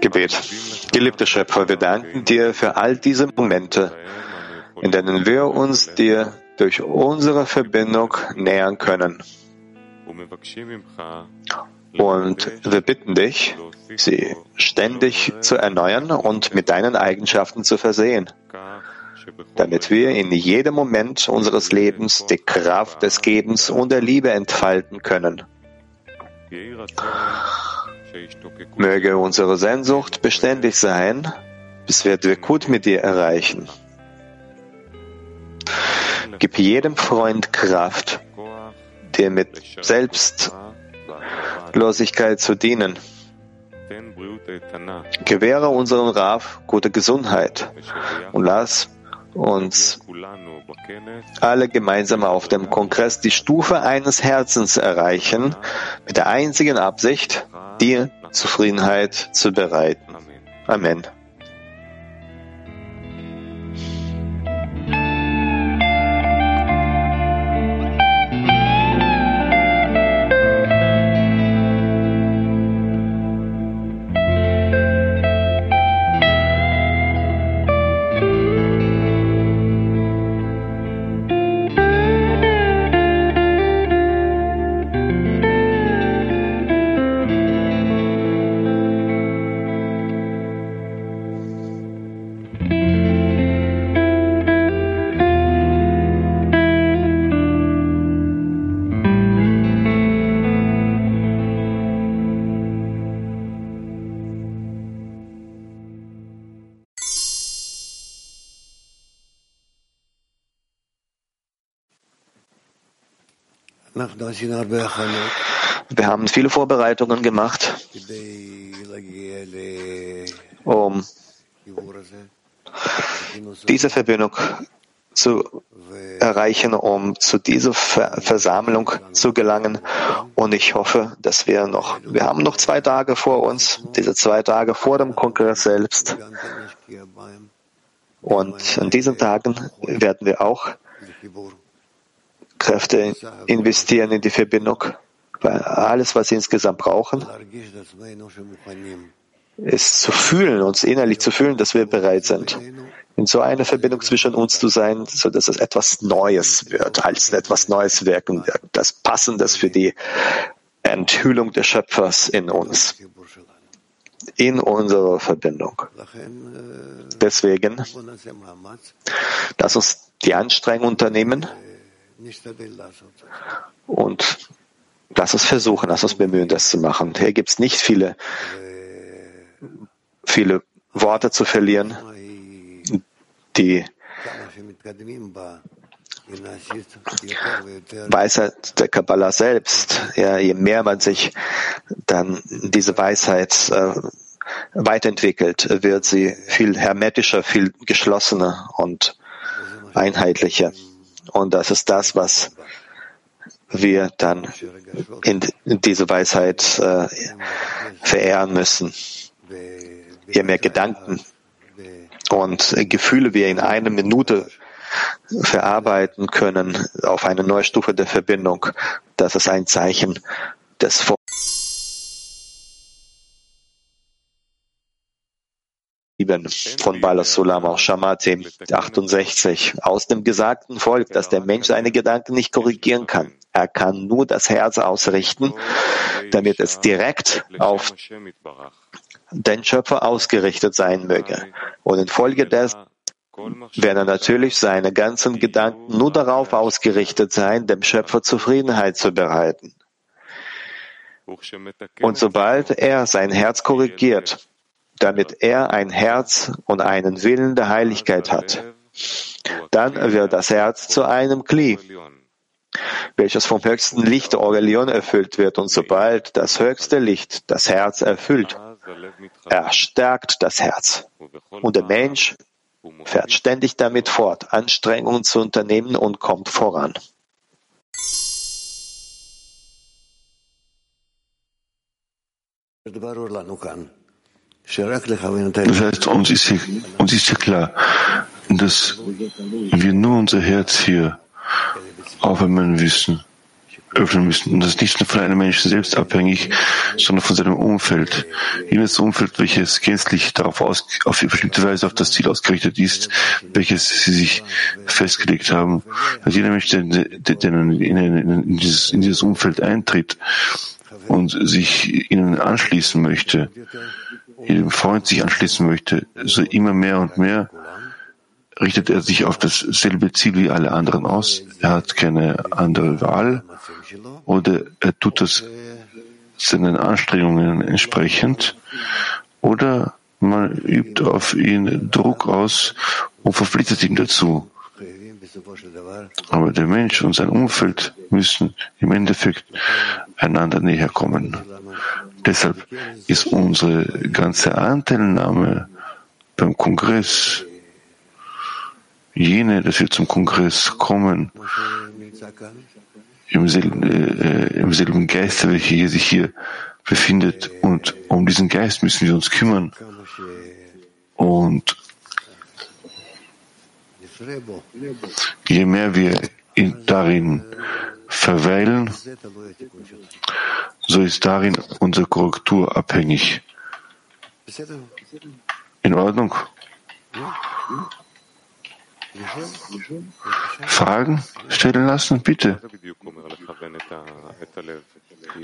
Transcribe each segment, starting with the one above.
Gebet. Geliebter Schöpfer, wir danken dir für all diese Momente, in denen wir uns dir durch unsere Verbindung nähern können. Und wir bitten dich, sie ständig zu erneuern und mit deinen Eigenschaften zu versehen, damit wir in jedem Moment unseres Lebens die Kraft des Gebens und der Liebe entfalten können. Möge unsere Sehnsucht beständig sein, bis wir Dwekut mit dir erreichen. Gib jedem Freund Kraft, dir mit Selbstlosigkeit zu dienen. Gewähre unserem Raf gute Gesundheit und lass uns alle gemeinsam auf dem Kongress die Stufe eines Herzens erreichen, mit der einzigen Absicht, dir Zufriedenheit zu bereiten. Amen. Wir haben viele Vorbereitungen gemacht, um diese Verbindung zu erreichen, um zu dieser Versammlung zu gelangen. Und ich hoffe, dass wir noch, wir haben noch zwei Tage vor uns, diese zwei Tage vor dem Kongress selbst. Und an diesen Tagen werden wir auch Kräfte investieren in die Verbindung, weil alles, was sie insgesamt brauchen, ist zu fühlen, uns innerlich zu fühlen, dass wir bereit sind, in so einer Verbindung zwischen uns zu sein, so dass es etwas Neues wird, als etwas Neues wirken wird, das Passendes für die Enthüllung des Schöpfers in uns, in unserer Verbindung. Deswegen, lass uns die Anstrengung unternehmen, und lass uns versuchen, lass uns bemühen, das zu machen. Hier gibt es nicht viele, viele Worte zu verlieren, die Weisheit der Kabbalah selbst, ja, je mehr man sich dann diese Weisheit äh, weiterentwickelt, wird sie viel hermetischer, viel geschlossener und einheitlicher. Und das ist das, was wir dann in, diese Weisheit äh, verehren müssen. Je mehr Gedanken und Gefühle wir in einer Minute verarbeiten können auf eine neue Stufe der Verbindung, das ist ein Zeichen des von Balasulam auch Shamati 68. Aus dem Gesagten folgt, dass der Mensch seine Gedanken nicht korrigieren kann. Er kann nur das Herz ausrichten, damit es direkt auf den Schöpfer ausgerichtet sein möge. Und infolgedessen werden natürlich seine ganzen Gedanken nur darauf ausgerichtet sein, dem Schöpfer Zufriedenheit zu bereiten. Und sobald er sein Herz korrigiert, damit er ein Herz und einen Willen der Heiligkeit hat. Dann wird das Herz zu einem Kli, welches vom höchsten Licht Orelion erfüllt wird. Und sobald das höchste Licht das Herz erfüllt, erstärkt das Herz. Und der Mensch fährt ständig damit fort, Anstrengungen zu unternehmen und kommt voran. Das heißt, uns ist, hier, uns ist hier klar, dass wir nur unser Herz hier aufwärmen müssen, öffnen müssen. Und das ist nicht nur von einem Menschen selbst abhängig, sondern von seinem Umfeld. Jenes Umfeld, welches gänzlich darauf aus, auf bestimmte Weise auf das Ziel ausgerichtet ist, welches sie sich festgelegt haben. Dass jeder Mensch, der, der in, in, in, dieses, in dieses Umfeld eintritt und sich ihnen anschließen möchte, jedem Freund sich anschließen möchte, so immer mehr und mehr richtet er sich auf dasselbe Ziel wie alle anderen aus. Er hat keine andere Wahl oder er tut das seinen Anstrengungen entsprechend oder man übt auf ihn Druck aus und verpflichtet ihn dazu. Aber der Mensch und sein Umfeld müssen im Endeffekt einander näher kommen. Deshalb ist unsere ganze Anteilnahme beim Kongress jene, dass wir zum Kongress kommen, im selben, äh, im selben Geist, welcher hier, sich hier befindet. Und um diesen Geist müssen wir uns kümmern. Und je mehr wir in, darin verweilen, so ist darin unsere Korrektur abhängig. In Ordnung? Fragen stellen lassen, bitte.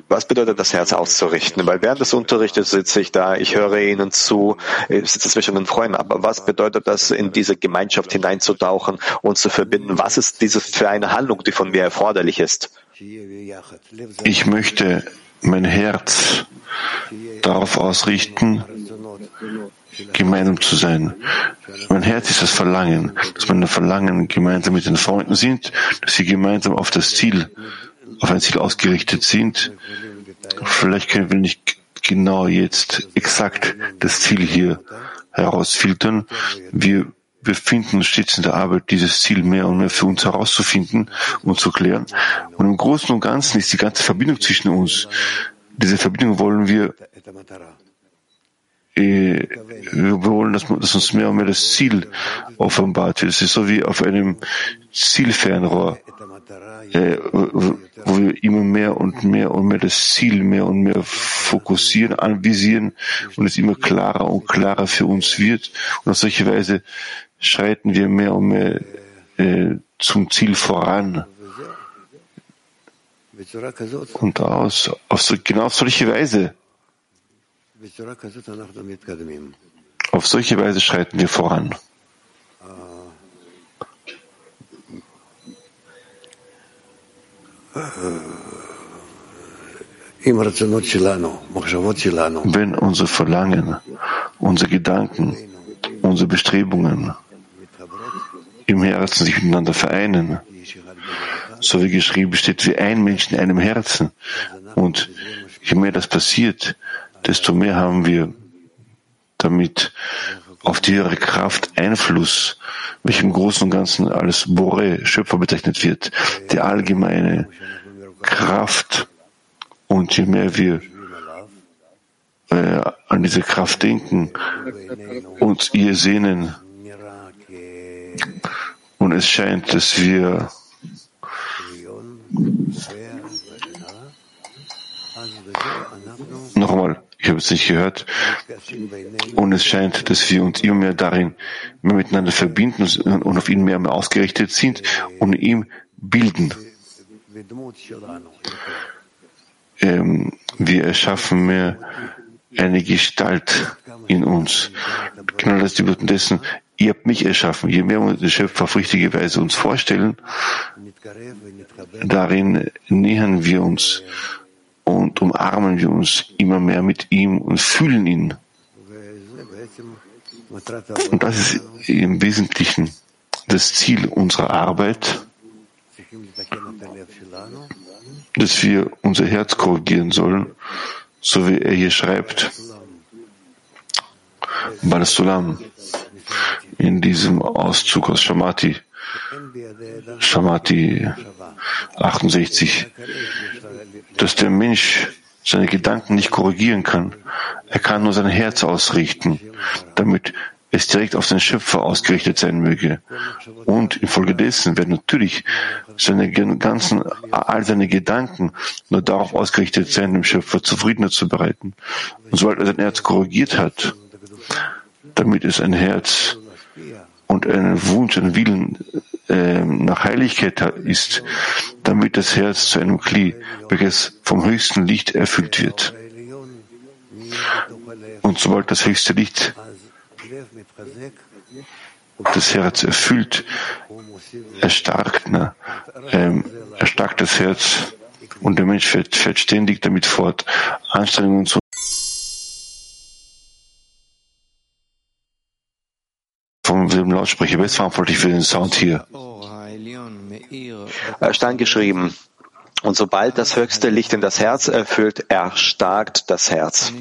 Was bedeutet das Herz auszurichten? Weil während des Unterrichtes sitze ich da, ich höre Ihnen zu, ich sitze zwischen den Freunden. Aber was bedeutet das, in diese Gemeinschaft hineinzutauchen und zu verbinden? Was ist diese für eine Handlung, die von mir erforderlich ist? Ich möchte mein Herz darauf ausrichten, gemeinsam zu sein. Mein Herz ist das Verlangen, dass meine Verlangen gemeinsam mit den Freunden sind, dass sie gemeinsam auf das Ziel, auf ein Ziel ausgerichtet sind. Vielleicht können wir nicht genau jetzt exakt das Ziel hier herausfiltern. Wir befinden uns stets in der Arbeit, dieses Ziel mehr und mehr für uns herauszufinden und zu klären. Und im Großen und Ganzen ist die ganze Verbindung zwischen uns. Diese Verbindung wollen wir äh, wir wollen, dass, dass, uns mehr und mehr das Ziel offenbart wird. Es ist so wie auf einem Zielfernrohr, äh, wo wir immer mehr und mehr und mehr das Ziel mehr und mehr fokussieren, anvisieren und es immer klarer und klarer für uns wird. Und auf solche Weise schreiten wir mehr und mehr äh, zum Ziel voran. Und aus, auf so, genau auf solche Weise auf solche Weise schreiten wir voran. Wenn unsere Verlangen, unsere Gedanken, unsere Bestrebungen im Herzen sich miteinander vereinen, so wie geschrieben steht, wie ein Mensch in einem Herzen. Und je mehr das passiert, desto mehr haben wir damit auf die höhere Kraft Einfluss, welchem Großen und Ganzen als Bore, Schöpfer bezeichnet wird, die allgemeine Kraft. Und je mehr wir äh, an diese Kraft denken und ihr sehnen, und es scheint, dass wir Nochmal, ich habe es nicht gehört. Und es scheint, dass wir uns immer mehr darin mehr miteinander verbinden und auf ihn mehr mehr ausgerichtet sind und ihm bilden. Ähm, wir erschaffen mehr eine Gestalt in uns. Genau das ist die Bedeutung dessen, ihr habt mich erschaffen. Je mehr wir den Schöpfer auf richtige Weise uns vorstellen, darin nähern wir uns und umarmen wir uns immer mehr mit ihm und fühlen ihn. Und das ist im Wesentlichen das Ziel unserer Arbeit, dass wir unser Herz korrigieren sollen, so wie er hier schreibt, Balasulam, in diesem Auszug aus Shamati, Shamati 68, dass der Mensch seine Gedanken nicht korrigieren kann. Er kann nur sein Herz ausrichten, damit es direkt auf den Schöpfer ausgerichtet sein möge. Und infolgedessen werden natürlich seine ganzen, all seine Gedanken nur darauf ausgerichtet sein, dem Schöpfer Zufriedenheit zu bereiten. Und sobald er sein Herz korrigiert hat, damit es ein Herz und einen Wunsch, einen Willen äh, nach Heiligkeit ist, damit das Herz zu einem Kli, welches vom höchsten Licht erfüllt wird. Und sobald das höchste Licht das Herz erfüllt, erstarkt, ne, ähm, erstarkt das Herz und der Mensch fährt, fährt ständig damit fort, Anstrengungen zu dem Lautsprecher. Wer ist verantwortlich für den Sound hier? stand geschrieben, und sobald das höchste Licht in das Herz erfüllt, erstarkt das Herz.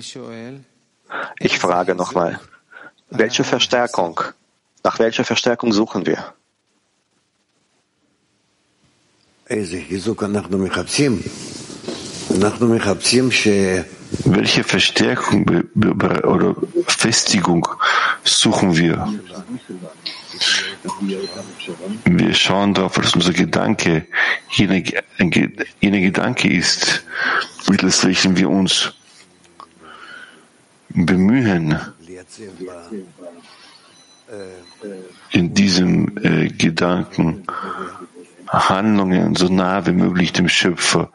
Ich frage nochmal, welche Verstärkung, nach welcher Verstärkung suchen wir? Welche Verstärkung oder Festigung suchen wir? Wir schauen darauf, dass unser Gedanke jener, Gedanke ist, mittels welchen wir uns bemühen, in diesem äh, Gedanken Handlungen so nah wie möglich dem Schöpfer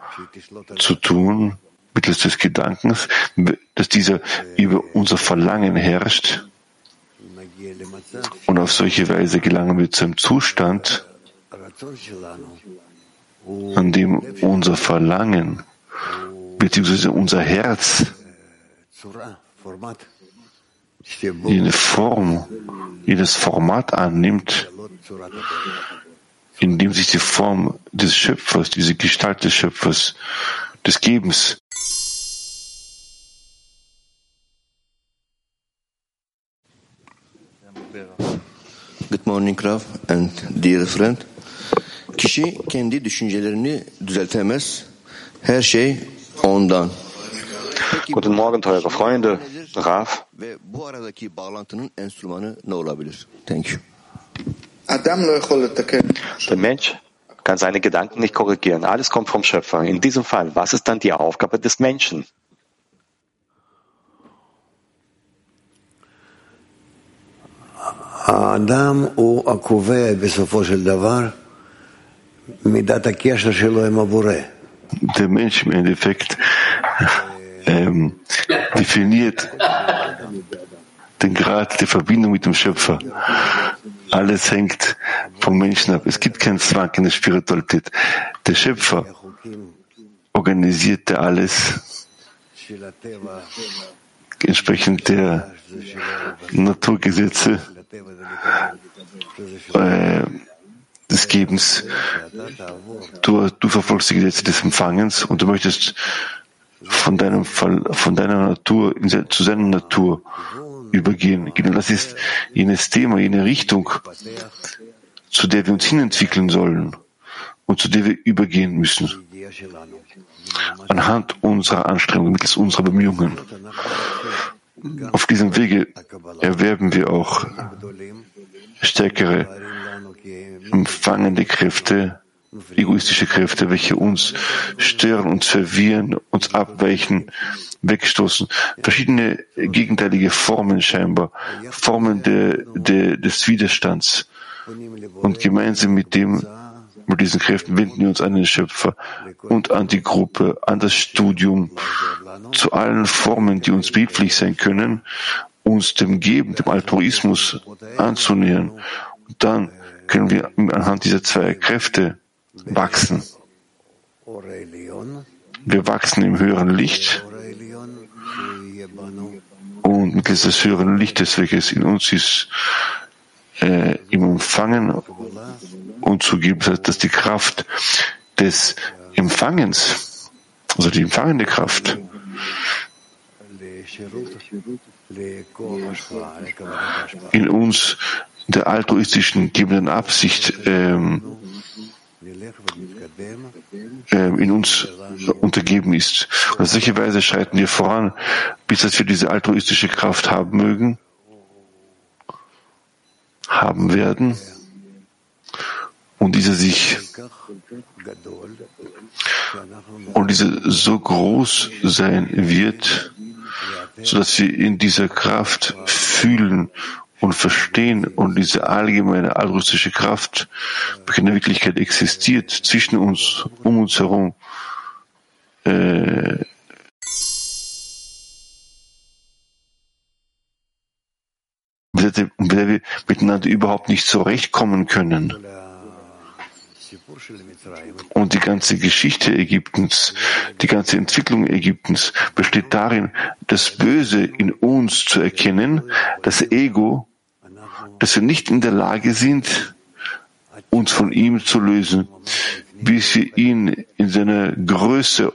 zu tun, mittels des Gedankens, dass dieser über unser Verlangen herrscht. Und auf solche Weise gelangen wir zu einem Zustand, an dem unser Verlangen bzw. unser Herz jene Form, jedes Format annimmt, in dem sich die Form des Schöpfers, diese Gestalt des Schöpfers, des Gebens Good morning Rav and dear friend. Kişi kendi düşüncelerini düzeltemez. Her şey ondan. Guten Morgen, teure Freunde. Raf. Ve bu aradaki bağlantının enstrümanı ne olabilir? Thank you. Der Mensch kann seine Gedanken nicht korrigieren. Alles kommt vom Schöpfer. In diesem Fall, was ist dann die Aufgabe des Menschen? Der Mensch im Endeffekt ähm, definiert den Grad der Verbindung mit dem Schöpfer. Alles hängt vom Menschen ab. Es gibt keinen Zwang in der Spiritualität. Der Schöpfer organisierte alles entsprechend der Naturgesetze äh, des Gebens. Du, du verfolgst die Gesetze des Empfangens und du möchtest von deinem von deiner Natur zu seiner Natur übergehen. Genau das ist jenes Thema, jene Richtung, zu der wir uns hinentwickeln sollen und zu der wir übergehen müssen. Anhand unserer Anstrengungen, mittels unserer Bemühungen. Auf diesem Wege erwerben wir auch stärkere empfangende Kräfte, egoistische Kräfte, welche uns stören, uns verwirren, uns abweichen, wegstoßen. Verschiedene gegenteilige Formen scheinbar, Formen de, de, des Widerstands. Und gemeinsam mit dem, mit diesen Kräften wenden wir uns an den Schöpfer und an die Gruppe, an das Studium, zu allen Formen, die uns behilflich sein können, uns dem Geben, dem Altruismus anzunähern. Und dann können wir anhand dieser zwei Kräfte wachsen. Wir wachsen im höheren Licht und mittels des höheren Lichtes, welches in uns ist, äh, im Empfangen und zu geben, dass die Kraft des Empfangens, also die empfangende Kraft, in uns der altruistischen gebenden Absicht ähm, in uns untergeben ist. Und auf solche Weise schreiten wir voran, bis dass wir diese altruistische Kraft haben mögen haben werden und dieser sich und dieser so groß sein wird, so dass wir in dieser Kraft fühlen und verstehen und diese allgemeine altruistische Kraft, welche in der Wirklichkeit existiert, zwischen uns, um uns herum, äh, mit der wir miteinander überhaupt nicht zurechtkommen können. Und die ganze Geschichte Ägyptens, die ganze Entwicklung Ägyptens besteht darin, das Böse in uns zu erkennen, das Ego, dass wir nicht in der Lage sind, uns von ihm zu lösen, bis wir ihn in seiner Größe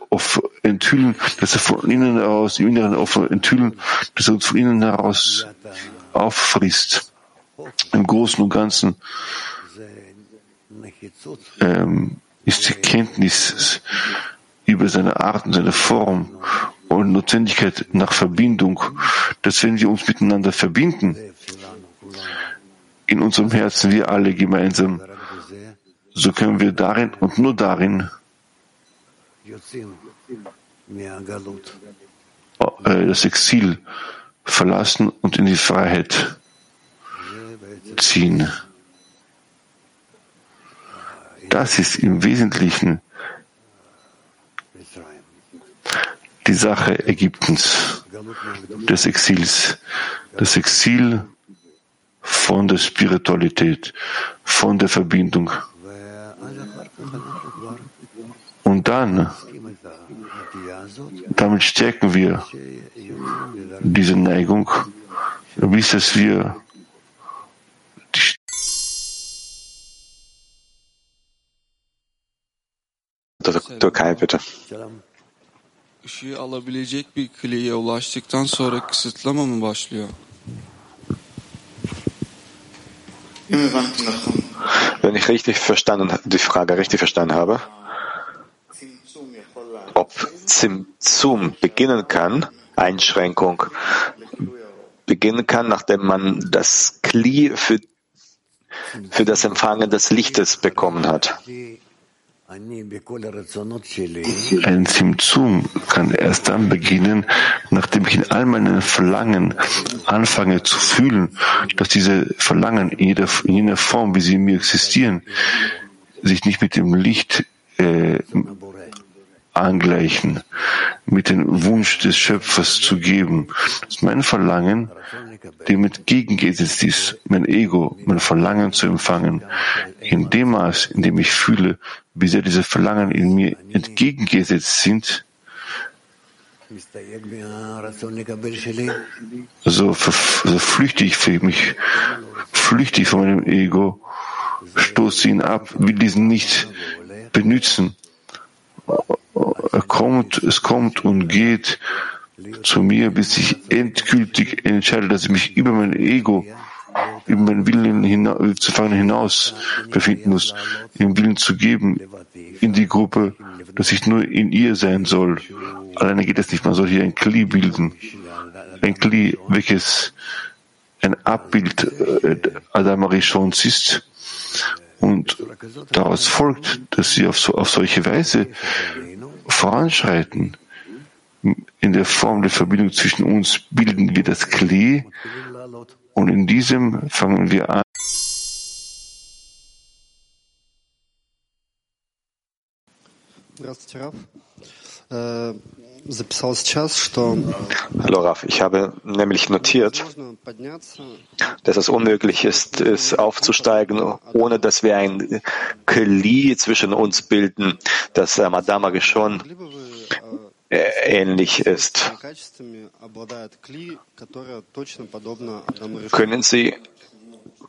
enthüllen, dass er von innen heraus, im Inneren enthüllen, dass er uns von innen heraus auffrisst. Im Großen und Ganzen ähm, ist die Kenntnis über seine Art und seine Form und Notwendigkeit nach Verbindung, dass wenn wir uns miteinander verbinden, in unserem Herzen wir alle gemeinsam, so können wir darin und nur darin äh, das Exil verlassen und in die Freiheit ziehen. Das ist im Wesentlichen die Sache Ägyptens, des Exils. Das Exil von der Spiritualität, von der Verbindung. Und dann, damit stärken wir diese Neigung, bis es wir Türkei, bitte. Işığı alabilecek bir kliye ulaştıktan sonra kısıtlama mı başlıyor? Wenn ich richtig verstanden, die Frage richtig verstanden habe, ob Zimzum beginnen kann, Einschränkung beginnen kann, nachdem man das Kli für, für das Empfangen des Lichtes bekommen hat. Ein Zimzum kann erst dann beginnen, nachdem ich in all meinen Verlangen anfange zu fühlen, dass diese Verlangen in jeder, in jener Form, wie sie in mir existieren, sich nicht mit dem Licht äh, angleichen, mit dem Wunsch des Schöpfers zu geben. Das ist mein Verlangen, dem entgegengesetzt ist, mein Ego, mein Verlangen zu empfangen. In dem Maß, in dem ich fühle, wie sehr diese Verlangen in mir entgegengesetzt sind, so, so flüchte ich für mich, flüchte ich von meinem Ego, stoße ihn ab, will diesen nicht benutzen. Er kommt, es kommt und geht zu mir, bis ich endgültig entscheide, dass ich mich über mein Ego, über meinen Willen zu fangen hinaus befinden muss, den Willen zu geben in die Gruppe, dass ich nur in ihr sein soll. Alleine geht es nicht, man soll hier ein Kli bilden. Ein Kli, welches ein Abbild äh, Adam Arishons ist. Und daraus folgt, dass sie auf, so, auf solche Weise voranschreiten. In der Form der Verbindung zwischen uns bilden wir das Klee und in diesem fangen wir an. Э, Hallo Raf, ich habe nämlich notiert, dass es unmöglich ist, es aufzusteigen, ohne dass wir ein Kli zwischen uns bilden, das Madama schon ähnlich ist. Können Sie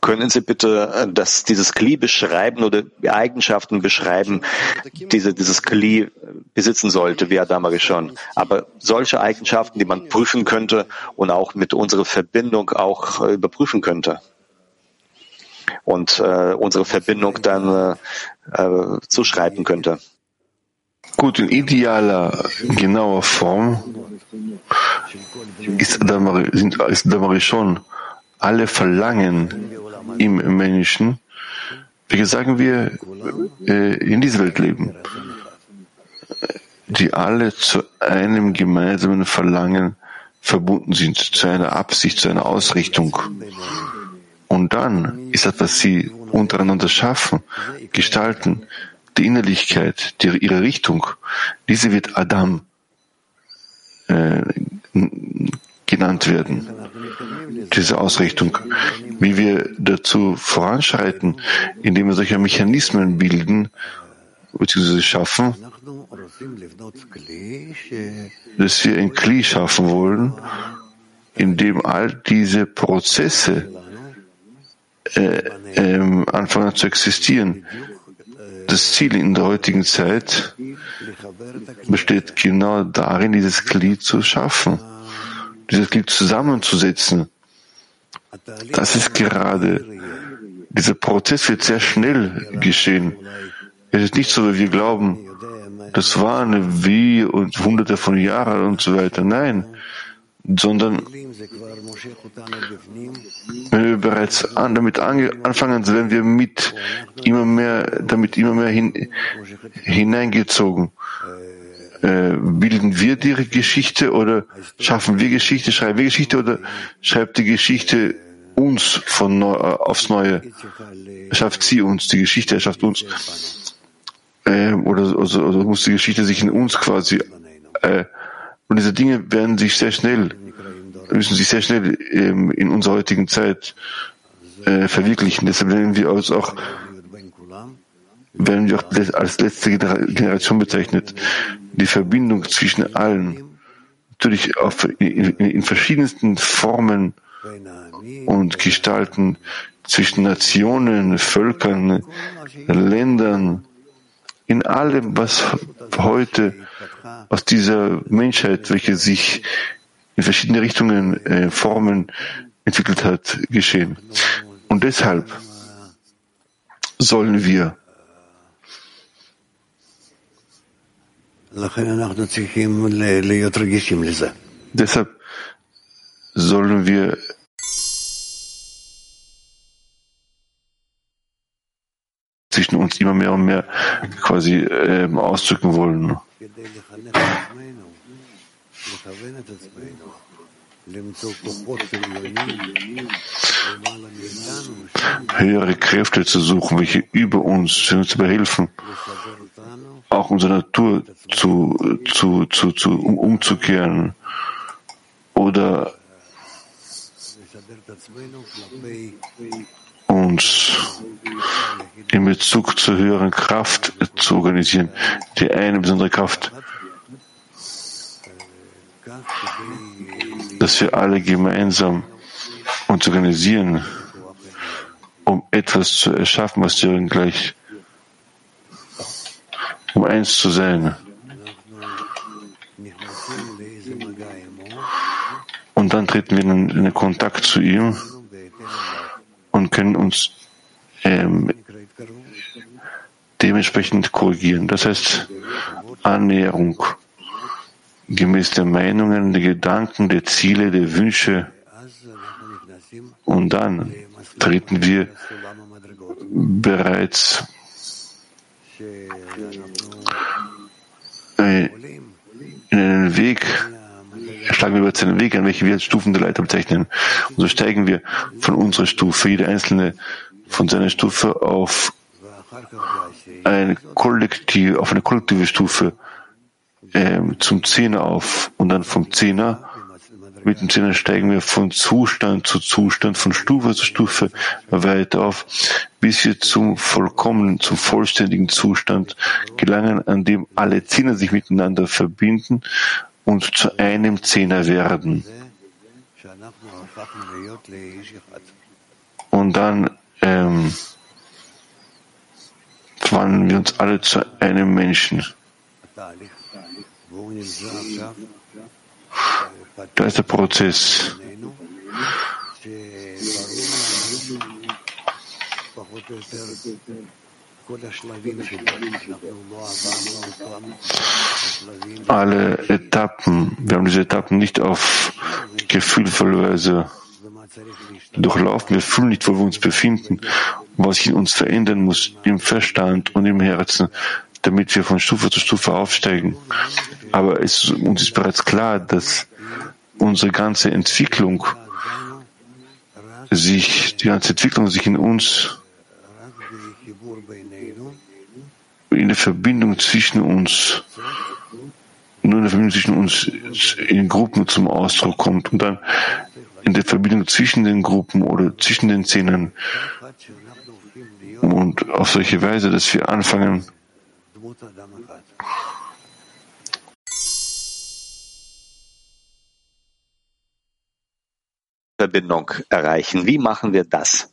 können Sie bitte äh, das, dieses Kli beschreiben oder Eigenschaften beschreiben, diese dieses Kli besitzen sollte, wie Adam schon. Aber solche Eigenschaften, die man prüfen könnte und auch mit unserer Verbindung auch äh, überprüfen könnte. Und äh, unsere Verbindung dann äh, äh, zuschreiben könnte. Gut, in idealer, genauer Form ist Damari, sind, ist Damari schon alle Verlangen im Menschen, welche sagen wir, äh, in dieser Welt leben, die alle zu einem gemeinsamen Verlangen verbunden sind, zu einer Absicht, zu einer Ausrichtung. Und dann ist das, was sie untereinander schaffen, gestalten, die Innerlichkeit, die, ihre Richtung, diese wird Adam äh, genannt werden. Diese Ausrichtung. Wie wir dazu voranschreiten, indem wir solche Mechanismen bilden, beziehungsweise schaffen, dass wir ein Kli schaffen wollen, in dem all diese Prozesse äh, äh, anfangen zu existieren. Das Ziel in der heutigen Zeit besteht genau darin, dieses Glied zu schaffen, dieses Glied zusammenzusetzen. Das ist gerade, dieser Prozess wird sehr schnell geschehen. Es ist nicht so, wie wir glauben, das waren wie und hunderte von Jahren und so weiter. Nein, sondern wenn wir bereits an, damit anfangen, werden wir mit immer mehr, damit immer mehr hin, hineingezogen. Äh, bilden wir die Geschichte oder schaffen wir Geschichte, schreiben wir Geschichte oder schreibt die Geschichte uns von neu, äh, aufs Neue? Schafft sie uns, die Geschichte erschafft uns. Äh, oder, oder, oder muss die Geschichte sich in uns quasi äh, und diese Dinge werden sich sehr schnell, müssen sich sehr schnell ähm, in unserer heutigen Zeit äh, verwirklichen. Deshalb werden wir uns auch, werden wir auch als letzte Generation bezeichnet. Die Verbindung zwischen allen, natürlich auf, in, in verschiedensten Formen und Gestalten zwischen Nationen, Völkern, Ländern, in allem, was heute aus dieser Menschheit, welche sich in verschiedene Richtungen, äh, Formen entwickelt hat, geschehen. Und deshalb sollen wir Deshalb sollen wir zwischen uns immer mehr und mehr quasi äh, ausdrücken wollen. Höhere Kräfte zu suchen, welche über uns uns zu behelfen, auch unsere Natur zu, zu, zu, zu um, umzukehren oder uns in Bezug zur höheren Kraft zu organisieren, die eine besondere Kraft, dass wir alle gemeinsam uns organisieren, um etwas zu erschaffen, was wir gleich, um eins zu sein. Und dann treten wir in, in Kontakt zu ihm und können uns ähm, dementsprechend korrigieren. Das heißt Annäherung gemäß der Meinungen, der Gedanken, der Ziele, der Wünsche. Und dann treten wir bereits äh, in einen Weg, schlagen wir über einen Weg an, welche wir als Stufen der Leiter bezeichnen. Und so steigen wir von unserer Stufe, jede einzelne von seiner Stufe auf eine kollektive, auf eine kollektive Stufe äh, zum Zehner auf und dann vom Zehner mit dem Zehner steigen wir von Zustand zu Zustand, von Stufe zu Stufe weiter auf, bis wir zum vollkommenen, zum vollständigen Zustand gelangen, an dem alle Zehner sich miteinander verbinden und zu einem Zehner werden. Und dann ähm, verwandeln wir uns alle zu einem Menschen. Da ist der Prozess. Alle Etappen, wir haben diese Etappen nicht auf gefühlvolle Weise durchlaufen. Wir fühlen nicht, wo wir uns befinden, was sich in uns verändern muss, im Verstand und im Herzen, damit wir von Stufe zu Stufe aufsteigen. Aber es, uns ist bereits klar, dass unsere ganze Entwicklung sich, die ganze Entwicklung sich in uns, in der Verbindung zwischen uns, nur in der Verbindung zwischen uns in Gruppen zum Ausdruck kommt und dann in der Verbindung zwischen den Gruppen oder zwischen den Szenen und auf solche Weise, dass wir anfangen, Verbindung erreichen. Wie machen wir das?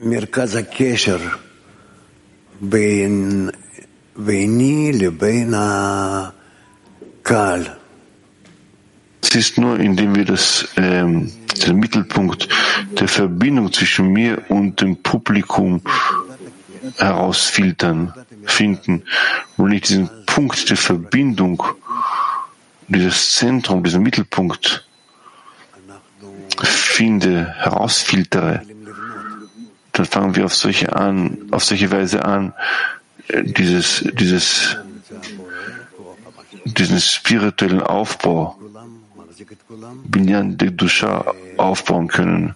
מרכז הקשר בין, ביני לבין הקהל. Es ist nur, indem wir das, ähm, den Mittelpunkt der Verbindung zwischen mir und dem Publikum herausfiltern, finden. Und ich diesen Punkt der Verbindung, dieses Zentrum, diesen Mittelpunkt finde, herausfiltere, dann fangen wir auf solche an, auf solche Weise an, äh, dieses, dieses, diesen spirituellen Aufbau, Binyan de Dusha aufbauen können.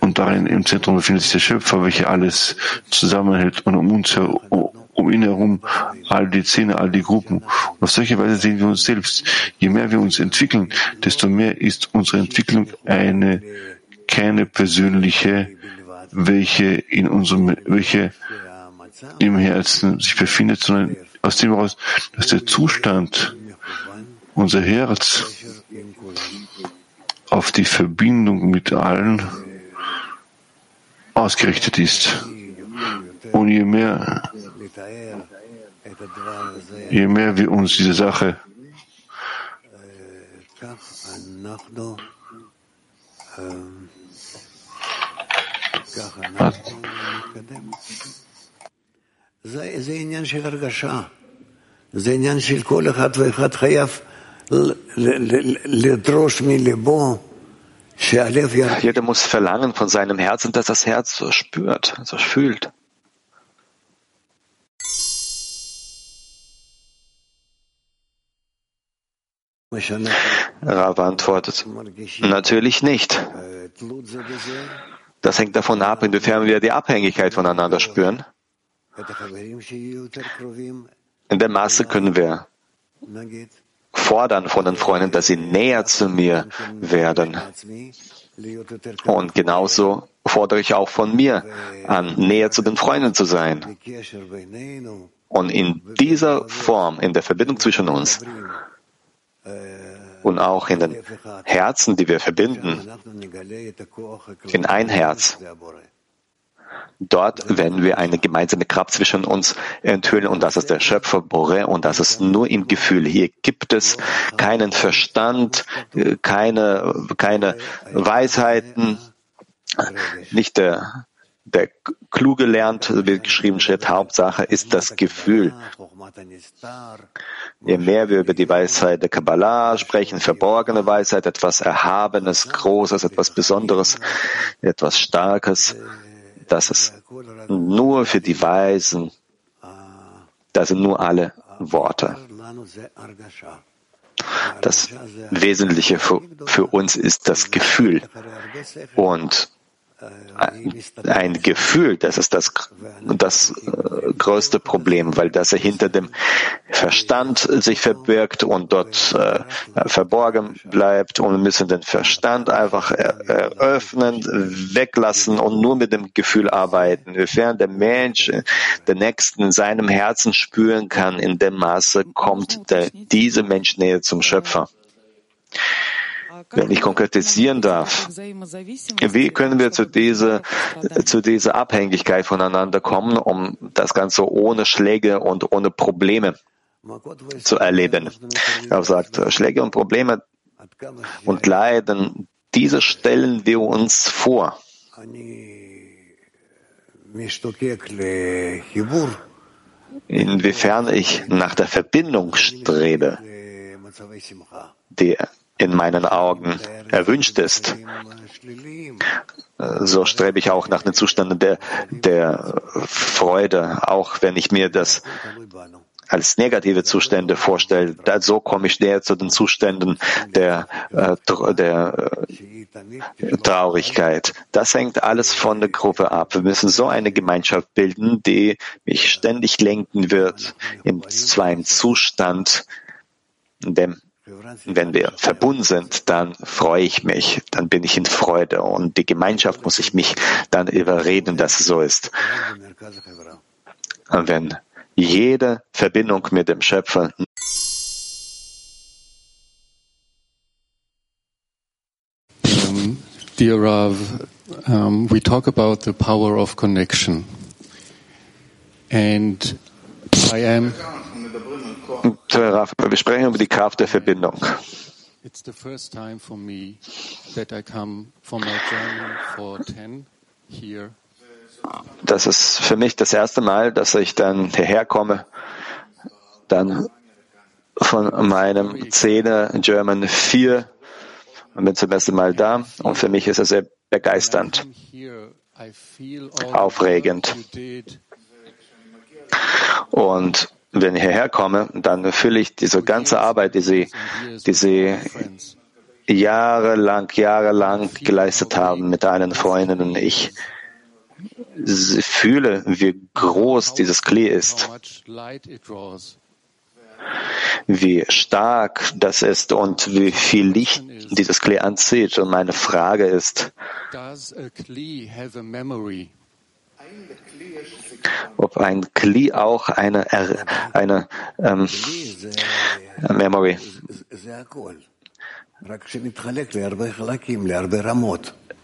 Und darin im Zentrum befindet sich der Schöpfer, welcher alles zusammenhält und um uns herum, um ihn herum all die Zähne, all die Gruppen. Und auf solche Weise sehen wir uns selbst. Je mehr wir uns entwickeln, desto mehr ist unsere Entwicklung eine, keine persönliche, welche in unserem, welche im Herzen sich befindet, sondern aus dem heraus, dass der Zustand, unser Herz auf die Verbindung mit allen ausgerichtet ist. Und je mehr, je mehr wir uns diese Sache hat. Jeder muss verlangen von seinem Herzen, dass das Herz so spürt, so fühlt. Rav antwortet, natürlich nicht. Das hängt davon ab, inwiefern wir die Abhängigkeit voneinander spüren. In dem Maße können wir fordern von den Freunden, dass sie näher zu mir werden. Und genauso fordere ich auch von mir an, näher zu den Freunden zu sein. Und in dieser Form, in der Verbindung zwischen uns und auch in den Herzen, die wir verbinden, in ein Herz, Dort werden wir eine gemeinsame Kraft zwischen uns enthüllen und das ist der Schöpfer Bore und das ist nur im Gefühl. Hier gibt es keinen Verstand, keine, keine Weisheiten, nicht der, der Kluge lernt, wird geschrieben steht, Hauptsache ist das Gefühl. Je mehr wir über die Weisheit der Kabbalah sprechen, verborgene Weisheit, etwas Erhabenes, Großes, etwas Besonderes, etwas Starkes, dass es nur für die Weisen, das sind nur alle Worte. Das Wesentliche für, für uns ist das Gefühl. Und ein Gefühl, das ist das, das äh, größte Problem, weil das hinter dem Verstand sich verbirgt und dort äh, verborgen bleibt und wir müssen den Verstand einfach eröffnen, weglassen und nur mit dem Gefühl arbeiten. Inwiefern der Mensch den Nächsten in seinem Herzen spüren kann, in dem Maße kommt der, diese Mensch näher zum Schöpfer wenn ich konkretisieren darf, wie können wir zu dieser, zu dieser Abhängigkeit voneinander kommen, um das Ganze ohne Schläge und ohne Probleme zu erleben? Er sagt, Schläge und Probleme und Leiden, diese stellen wir uns vor. Inwiefern ich nach der Verbindung strebe, die in meinen Augen erwünscht ist, so strebe ich auch nach den Zuständen der, der Freude, auch wenn ich mir das als negative Zustände vorstelle. So komme ich näher zu den Zuständen der, äh, der äh, Traurigkeit. Das hängt alles von der Gruppe ab. Wir müssen so eine Gemeinschaft bilden, die mich ständig lenken wird in zwar Zustand, in dem wenn wir verbunden sind, dann freue ich mich, dann bin ich in Freude und die Gemeinschaft muss ich mich dann überreden, dass es so ist. Und wenn jede Verbindung mit dem Schöpfer Dear Rav, um, we talk about the power of connection. And I am wir sprechen über die Kraft der Verbindung. It's the first time for me that I come from my journey for 10 here. Das ist für mich das erste Mal, dass ich dann hierher komme, dann von meinem 10 German 4 und bin zum ersten Mal da und für mich ist es sehr begeisternd, aufregend. Und wenn ich hierher komme, dann fühle ich diese ganze Arbeit, die sie, die sie jahrelang, jahrelang geleistet haben mit allen Freunden und ich fühle, wie groß dieses Klee ist, wie stark das ist und wie viel Licht dieses Klee anzieht. Und meine Frage ist, ob ein Kli auch eine, eine ähm, Memory.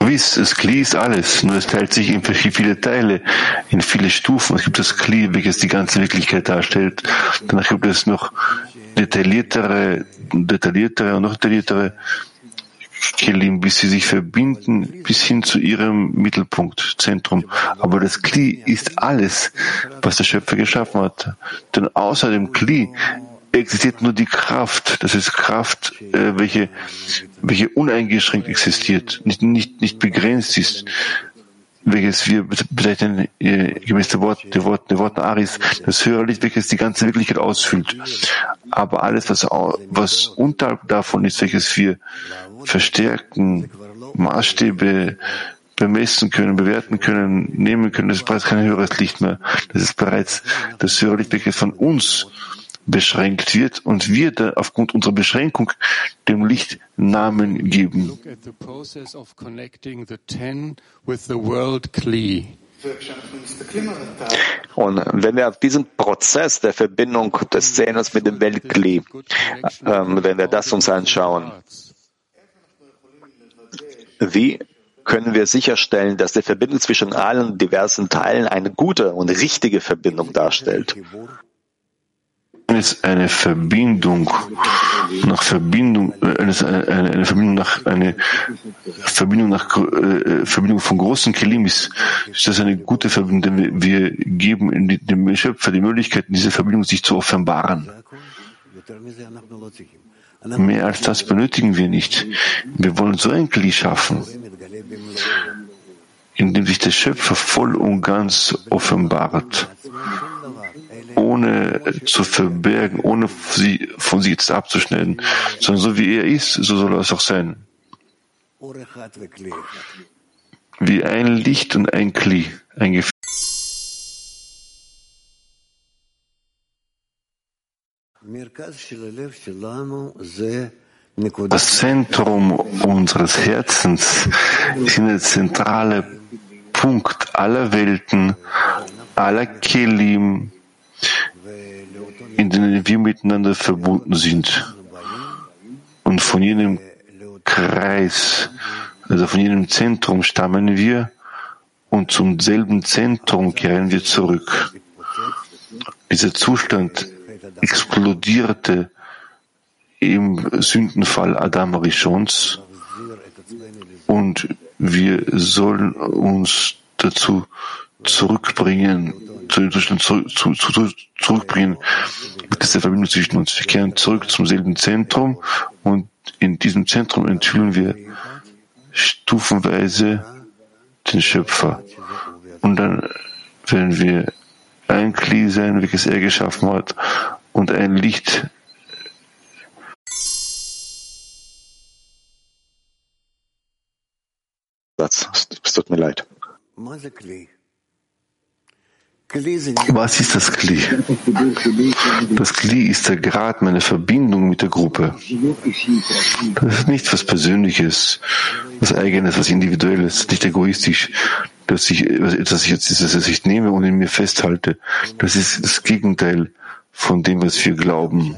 Gewiss, das Kli ist alles, nur es teilt sich in viele Teile, in viele Stufen. Es gibt das Kli, welches die ganze Wirklichkeit darstellt. Danach gibt es noch detailliertere, detailliertere und noch detailliertere Kelim, bis sie sich verbinden bis hin zu ihrem Mittelpunkt, Zentrum. Aber das Kli ist alles, was der Schöpfer geschaffen hat. Denn außer dem Kli existiert nur die Kraft. Das ist Kraft, äh, welche, welche uneingeschränkt existiert, nicht, nicht, nicht begrenzt ist welches wir bezeichnen äh, gemäß der Wort, der Wort, der Worten Aris, das höhere Licht, welches die ganze Wirklichkeit ausfüllt. Aber alles, was, was unterhalb davon ist, welches wir verstärken, Maßstäbe bemessen können, bewerten können, nehmen können, das ist bereits kein höheres Licht mehr. Das ist bereits das höhere Licht, welches von uns beschränkt wird und wir da aufgrund unserer Beschränkung dem Licht Namen geben. Und wenn wir auf diesen Prozess der Verbindung des Zehners mit dem Weltkli, ähm, wenn wir das uns anschauen, wie können wir sicherstellen, dass die Verbindung zwischen allen diversen Teilen eine gute und richtige Verbindung darstellt? Wenn es eine Verbindung nach Verbindung, äh, eine, eine Verbindung nach eine Verbindung nach äh, Verbindung von großen Kelim ist, das eine gute Verbindung, denn wir, wir geben dem Schöpfer die Möglichkeit, diese Verbindung sich zu offenbaren. Mehr als das benötigen wir nicht. Wir wollen so ein Kli schaffen, in dem sich der Schöpfer voll und ganz offenbart, ohne zu verbergen, ohne sie von sich jetzt abzuschneiden, sondern so wie er ist, so soll es auch sein. Wie ein Licht und ein Kli, ein Gefühl. Das Zentrum unseres Herzens ist der zentrale Punkt aller Welten, aller Kelim, in denen wir miteinander verbunden sind. Und von jenem Kreis, also von jenem Zentrum stammen wir und zum selben Zentrum kehren wir zurück. Dieser Zustand explodierte im Sündenfall Adam Rishons und wir sollen uns dazu zurückbringen, zu dem Zustand zurück, zu, zu, zurückbringen, mit dieser Verbindung zwischen uns. Wir kehren zurück zum selben Zentrum und in diesem Zentrum enthüllen wir stufenweise den Schöpfer. Und dann werden wir ein Kli sein, welches er geschaffen hat, und ein Licht. Satz. Es tut mir leid. Was ist das Kli? Das Kli ist der Grad meiner Verbindung mit der Gruppe. Das ist nichts was Persönliches, was Eigenes, was Individuelles, nicht egoistisch, dass ich, dass ich jetzt dass ich nehme und in mir festhalte. Das ist das Gegenteil von dem, was wir glauben.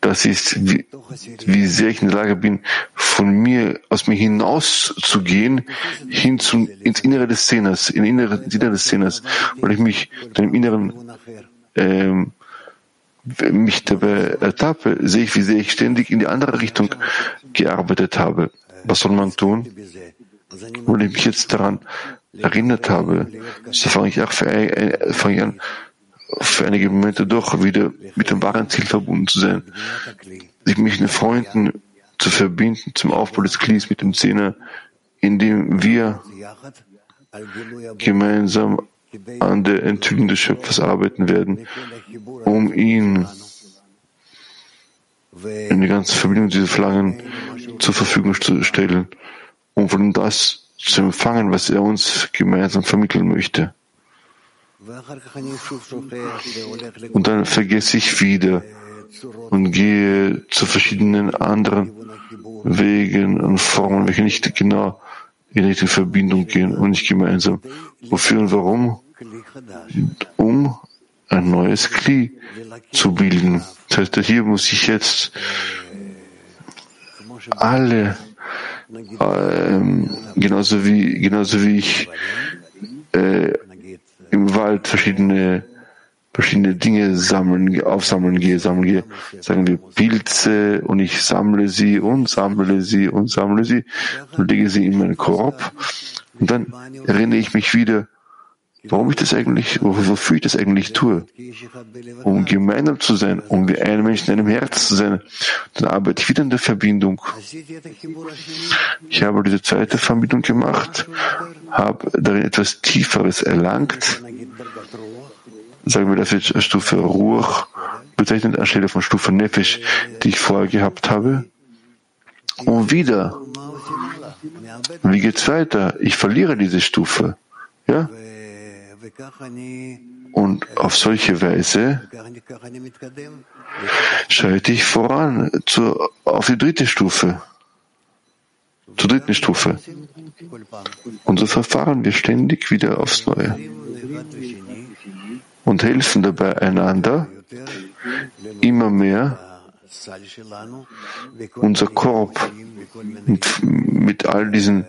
Das ist, wie, wie sehr ich in der Lage bin, von mir, aus mir hinauszugehen, hin zum, ins Innere des Szeners, in Innere, ins Innere des Szeners, weil ich mich dann im Inneren, ähm, mich dabei ertappe, sehe ich, wie sehr ich ständig in die andere Richtung gearbeitet habe. Was soll man tun? Weil ich mich jetzt daran erinnert habe, so fange ich, auch, fange ich an, für einige Momente doch wieder mit dem wahren Ziel verbunden zu sein, sich mit den Freunden zu verbinden zum Aufbau des Klis mit dem Zehner, indem wir gemeinsam an der Enthüllung des Schöpfers arbeiten werden, um ihn in die ganze Verbindung dieser Flaggen zur Verfügung zu stellen, um von ihm das zu empfangen, was er uns gemeinsam vermitteln möchte. Und dann vergesse ich wieder und gehe zu verschiedenen anderen Wegen und Formen, welche nicht genau in Richtung Verbindung gehen und nicht gemeinsam. Wofür und warum? Um ein neues Kli zu bilden. Das heißt, hier muss ich jetzt alle, ähm, genauso wie, genauso wie ich äh, im Wald verschiedene verschiedene Dinge sammeln, aufsammeln gehe, sammeln gehe, sagen wir Pilze und ich sammle sie und sammle sie und sammle sie und lege sie in meinen Korb. Und dann erinnere ich mich wieder, warum ich das eigentlich, wofür ich das eigentlich tue. Um gemeinsam zu sein, um wie ein Mensch in einem Herz zu sein. Dann arbeite ich wieder in der Verbindung. Ich habe diese zweite Verbindung gemacht, habe darin etwas Tieferes erlangt. Sagen wir das jetzt Stufe Ruach bezeichnet anstelle von Stufe Nefesh, die ich vorher gehabt habe. Und wieder. Wie geht's weiter? Ich verliere diese Stufe. Ja? Und auf solche Weise schreite ich voran zur, auf die dritte Stufe, zur dritten Stufe. Und so verfahren wir ständig wieder aufs Neue und helfen dabei einander immer mehr unser Korb mit, mit all diesen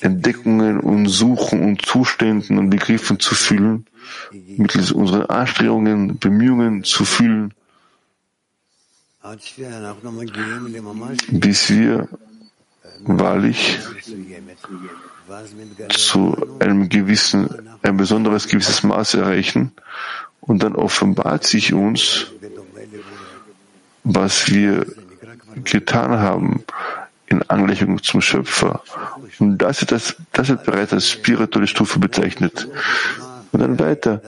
Entdeckungen und Suchen und Zuständen und Begriffen zu fühlen, mittels unserer Anstrengungen, Bemühungen zu fühlen, bis wir wahrlich zu einem gewissen, ein besonderes gewisses Maß erreichen. Und dann offenbart sich uns, was wir getan haben in Angleichung zum Schöpfer. Und das wird, das, das wird bereits als spirituelle Stufe bezeichnet. Und dann weiter.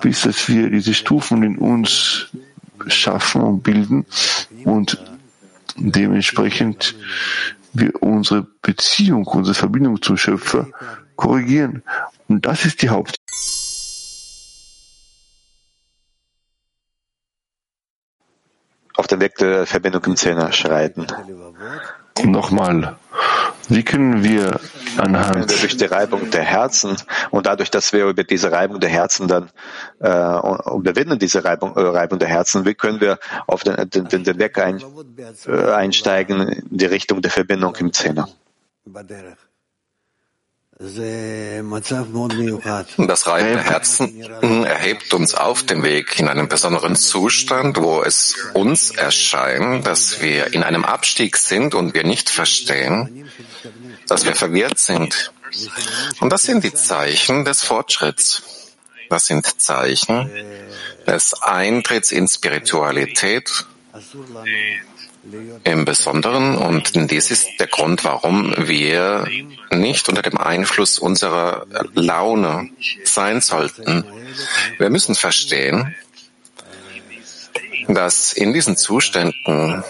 Bis dass wir diese Stufen in uns schaffen und bilden und dementsprechend wir unsere Beziehung, unsere Verbindung zum Schöpfer korrigieren. Und das ist die Haupt auf dem Weg der Verbindung im Zehner schreiten. Nochmal. Wie können wir anhand wir durch die Reibung der Herzen und dadurch, dass wir über diese Reibung der Herzen dann äh, überwinden, diese Reibung, äh, Reibung der Herzen, wie können wir auf den, den, den Weg ein, äh, einsteigen in die Richtung der Verbindung im Zehner? Das Reiben der Herzen erhebt uns auf dem Weg in einen besonderen Zustand, wo es uns erscheint, dass wir in einem Abstieg sind und wir nicht verstehen, dass wir verwirrt sind. Und das sind die Zeichen des Fortschritts. Das sind Zeichen des Eintritts in Spiritualität im Besonderen und dies ist der Grund, warum wir nicht unter dem Einfluss unserer Laune sein sollten. Wir müssen verstehen, dass in diesen Zuständen,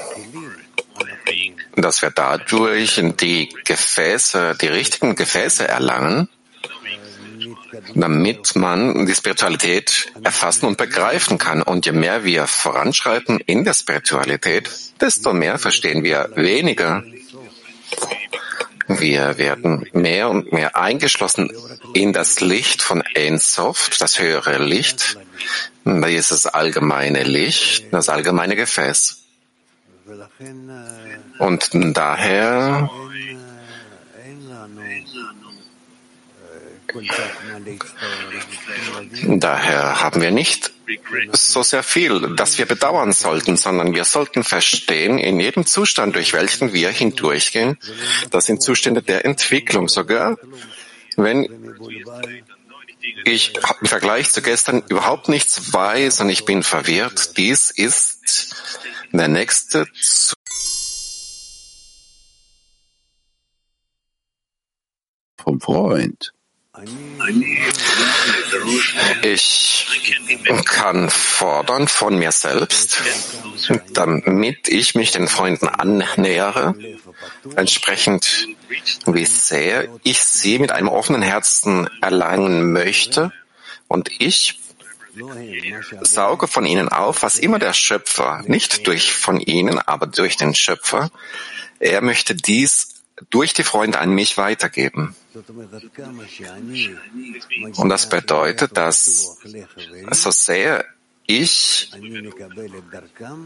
dass wir dadurch die Gefäße, die richtigen Gefäße erlangen, damit man die Spiritualität erfassen und begreifen kann. Und je mehr wir voranschreiten in der Spiritualität, desto mehr verstehen wir weniger. Wir werden mehr und mehr eingeschlossen in das Licht von Ein das höhere Licht, dieses allgemeine Licht, das allgemeine Gefäß. Und daher Daher haben wir nicht so sehr viel, das wir bedauern sollten, sondern wir sollten verstehen, in jedem Zustand, durch welchen wir hindurchgehen, das sind Zustände der Entwicklung. Sogar wenn ich im Vergleich zu gestern überhaupt nichts weiß und ich bin verwirrt, dies ist der nächste vom Freund. Ich kann fordern von mir selbst, damit ich mich den Freunden annähere, entsprechend wie sehr ich sie mit einem offenen Herzen erlangen möchte und ich sauge von ihnen auf, was immer der Schöpfer, nicht durch von ihnen, aber durch den Schöpfer, er möchte dies durch die Freunde an mich weitergeben. Und das bedeutet, dass so sehr ich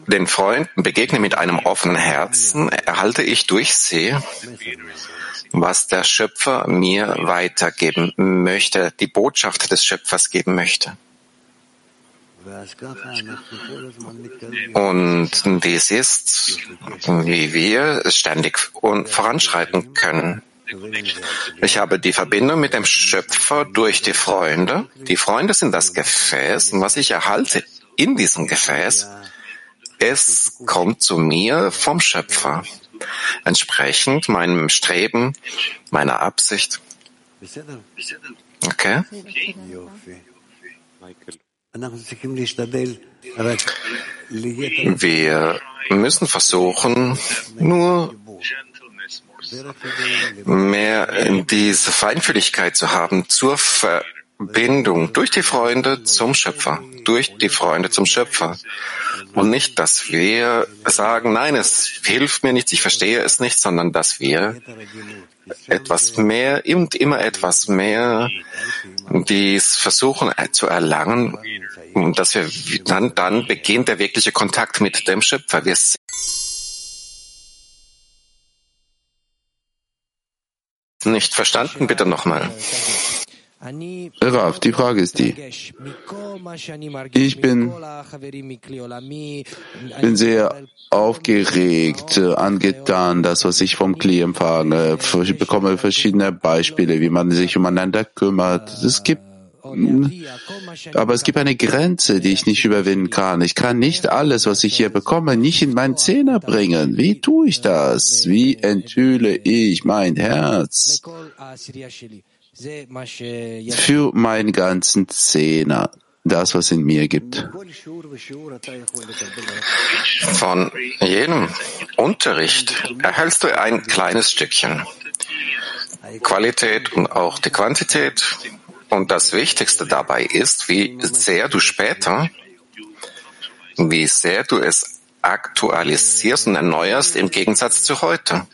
den Freunden begegne mit einem offenen Herzen, erhalte ich durch sie, was der Schöpfer mir weitergeben möchte, die Botschaft des Schöpfers geben möchte. Und dies ist, wie wir ständig voranschreiten können. Ich habe die Verbindung mit dem Schöpfer durch die Freunde. Die Freunde sind das Gefäß und was ich erhalte in diesem Gefäß, es kommt zu mir vom Schöpfer. Entsprechend meinem Streben, meiner Absicht. Okay? Wir müssen versuchen, nur mehr diese Feinfühligkeit zu haben zur Verbindung durch die Freunde zum Schöpfer, durch die Freunde zum Schöpfer. Und nicht, dass wir sagen, nein, es hilft mir nichts, ich verstehe es nicht, sondern dass wir etwas mehr und immer etwas mehr dies versuchen zu erlangen, dass wir dann, dann beginnt der wirkliche Kontakt mit dem Schöpfer. Wir nicht verstanden, bitte nochmal. Raf, die Frage ist die. Ich bin, bin sehr aufgeregt, angetan, das, was ich vom Kli empfange. Ich bekomme verschiedene Beispiele, wie man sich umeinander kümmert. Es gibt aber es gibt eine Grenze, die ich nicht überwinden kann. Ich kann nicht alles, was ich hier bekomme, nicht in meinen Zehner bringen. Wie tue ich das? Wie enthülle ich mein Herz? für meinen ganzen Zehner, das, was in mir gibt. Von jedem Unterricht erhältst du ein kleines Stückchen. Qualität und auch die Quantität. Und das Wichtigste dabei ist, wie sehr du später, wie sehr du es aktualisierst und erneuerst im Gegensatz zu heute.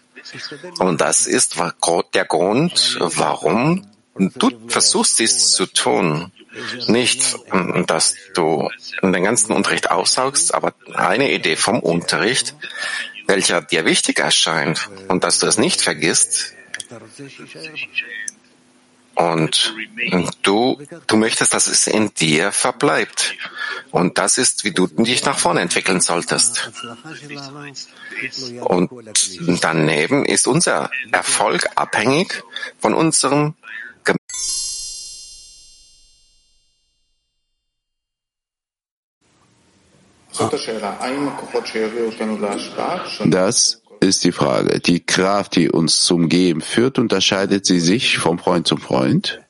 Und das ist der Grund, warum Du versuchst dies zu tun. Nicht, dass du den ganzen Unterricht aussaugst, aber eine Idee vom Unterricht, welcher dir wichtig erscheint und dass du es nicht vergisst. Und du, du möchtest, dass es in dir verbleibt. Und das ist, wie du dich nach vorne entwickeln solltest. Und daneben ist unser Erfolg abhängig von unserem Das ist die Frage. Die Kraft, die uns zum Geben führt, unterscheidet sie sich vom Freund zum Freund?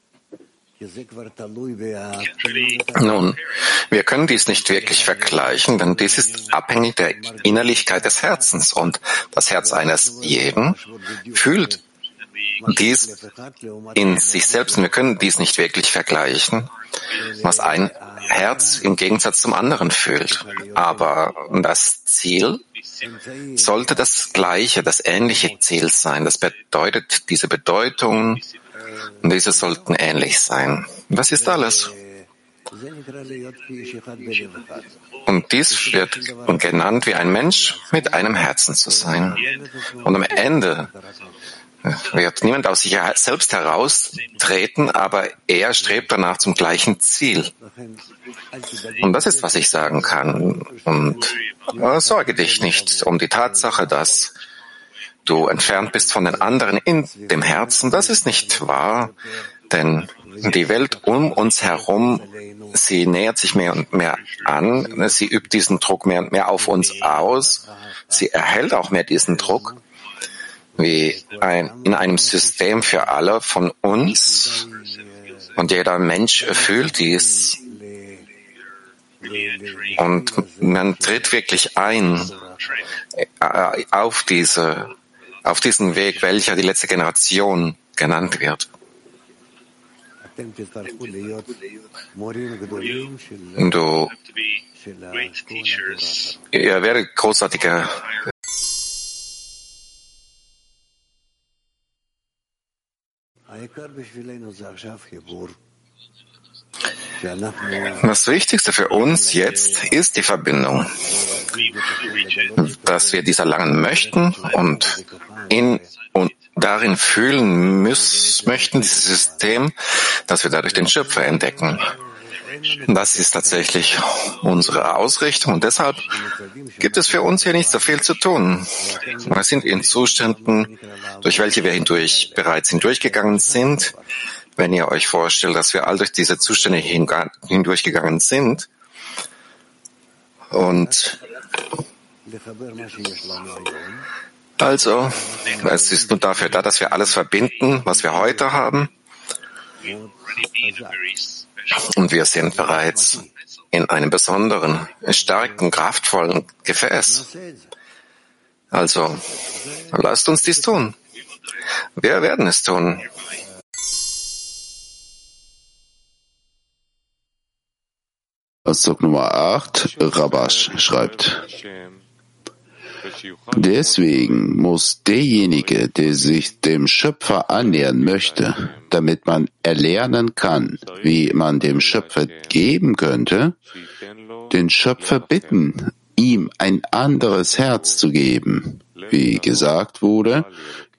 Nun, wir können dies nicht wirklich vergleichen, denn dies ist abhängig der Innerlichkeit des Herzens und das Herz eines jeden fühlt dies in sich selbst. Wir können dies nicht wirklich vergleichen, was ein Herz im Gegensatz zum anderen fühlt. Aber das Ziel sollte das gleiche, das ähnliche Ziel sein. Das bedeutet, diese Bedeutung, diese sollten ähnlich sein. Das ist alles. Und dies wird genannt wie ein Mensch mit einem Herzen zu sein. Und am Ende wird niemand aus sich selbst heraustreten, aber er strebt danach zum gleichen Ziel. Und das ist, was ich sagen kann. Und äh, sorge dich nicht um die Tatsache, dass du entfernt bist von den anderen in dem Herzen. Das ist nicht wahr, denn die Welt um uns herum, sie nähert sich mehr und mehr an, sie übt diesen Druck mehr und mehr auf uns aus, sie erhält auch mehr diesen Druck wie ein, in einem System für alle von uns und jeder Mensch fühlt dies und man tritt wirklich ein äh, auf diese, auf diesen Weg, welcher die letzte Generation genannt wird. Du, ihr werdet großartige Das Wichtigste für uns jetzt ist die Verbindung, dass wir dies erlangen möchten und in und darin fühlen müssen, möchten, dieses System, dass wir dadurch den Schöpfer entdecken. Das ist tatsächlich unsere Ausrichtung und deshalb gibt es für uns hier nicht so viel zu tun. Wir sind in Zuständen, durch welche wir hindurch bereits hindurchgegangen sind. Wenn ihr euch vorstellt, dass wir all durch diese Zustände hindurchgegangen sind und also, es ist nur dafür da, dass wir alles verbinden, was wir heute haben. Und wir sind bereits in einem besonderen, starken, kraftvollen Gefäß. Also, lasst uns dies tun. Wir werden es tun. Auszug Nummer 8, Rabash schreibt. Deswegen muss derjenige, der sich dem Schöpfer annähern möchte, damit man erlernen kann, wie man dem Schöpfer geben könnte, den Schöpfer bitten, ihm ein anderes Herz zu geben. Wie gesagt wurde,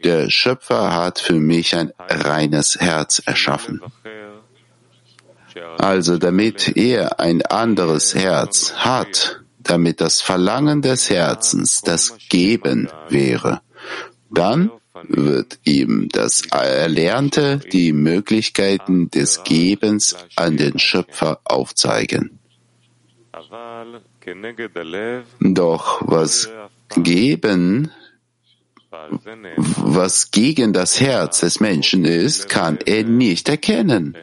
der Schöpfer hat für mich ein reines Herz erschaffen. Also damit er ein anderes Herz hat, damit das Verlangen des Herzens das Geben wäre, dann wird ihm das Erlernte die Möglichkeiten des Gebens an den Schöpfer aufzeigen. Doch was Geben, was gegen das Herz des Menschen ist, kann er nicht erkennen.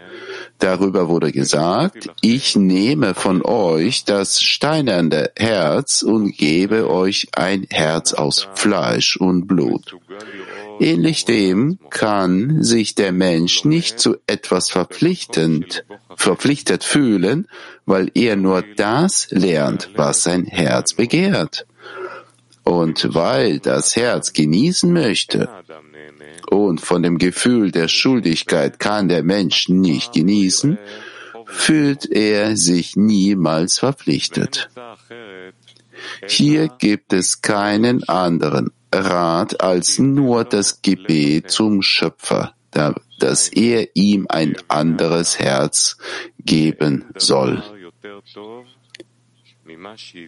Darüber wurde gesagt, ich nehme von euch das steinerne Herz und gebe euch ein Herz aus Fleisch und Blut. Ähnlich dem kann sich der Mensch nicht zu etwas verpflichtend, verpflichtet fühlen, weil er nur das lernt, was sein Herz begehrt. Und weil das Herz genießen möchte, und von dem Gefühl der Schuldigkeit kann der Mensch nicht genießen, fühlt er sich niemals verpflichtet. Hier gibt es keinen anderen Rat als nur das Gebet zum Schöpfer, dass er ihm ein anderes Herz geben soll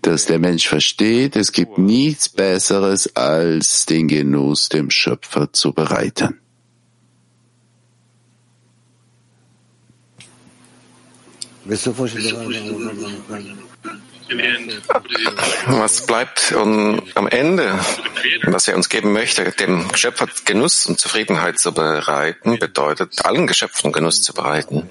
dass der Mensch versteht, es gibt nichts Besseres, als den Genuss dem Schöpfer zu bereiten. Was bleibt um, am Ende, was er uns geben möchte, dem Schöpfer Genuss und Zufriedenheit zu bereiten, bedeutet, allen Geschöpfen Genuss zu bereiten.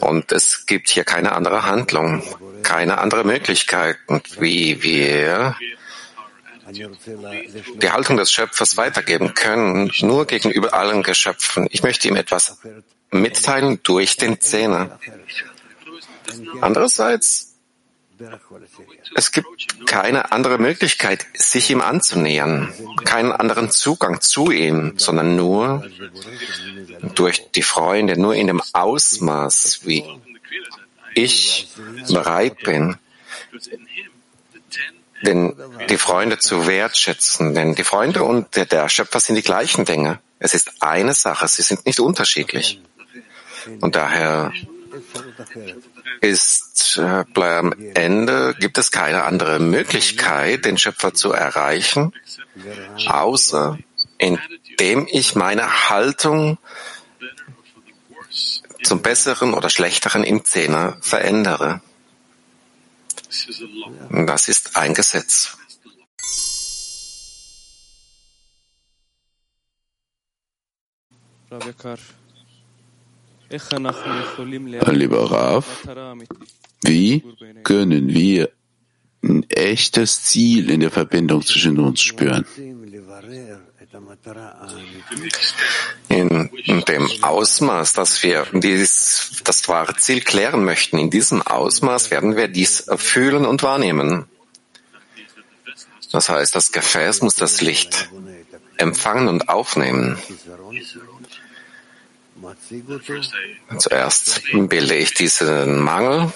Und es gibt hier keine andere Handlung, keine andere Möglichkeit, wie wir die Haltung des Schöpfers weitergeben können, nur gegenüber allen Geschöpfen. Ich möchte ihm etwas mitteilen durch den Zehner. Andererseits, es gibt keine andere Möglichkeit, sich ihm anzunähern, keinen anderen Zugang zu ihm, sondern nur durch die Freunde, nur in dem Ausmaß, wie ich bereit bin, denn die Freunde zu wertschätzen. Denn die Freunde und der, der Schöpfer sind die gleichen Dinge. Es ist eine Sache, sie sind nicht unterschiedlich. Und daher ist äh, am Ende gibt es keine andere Möglichkeit, den Schöpfer zu erreichen, außer indem ich meine Haltung zum Besseren oder Schlechteren im Zehner verändere. Das ist ein Gesetz. Lieber Rav, wie können wir ein echtes Ziel in der Verbindung zwischen uns spüren? In dem Ausmaß, dass wir dies, das wahre Ziel klären möchten, in diesem Ausmaß werden wir dies fühlen und wahrnehmen. Das heißt, das Gefäß muss das Licht empfangen und aufnehmen. Zuerst bilde ich diesen Mangel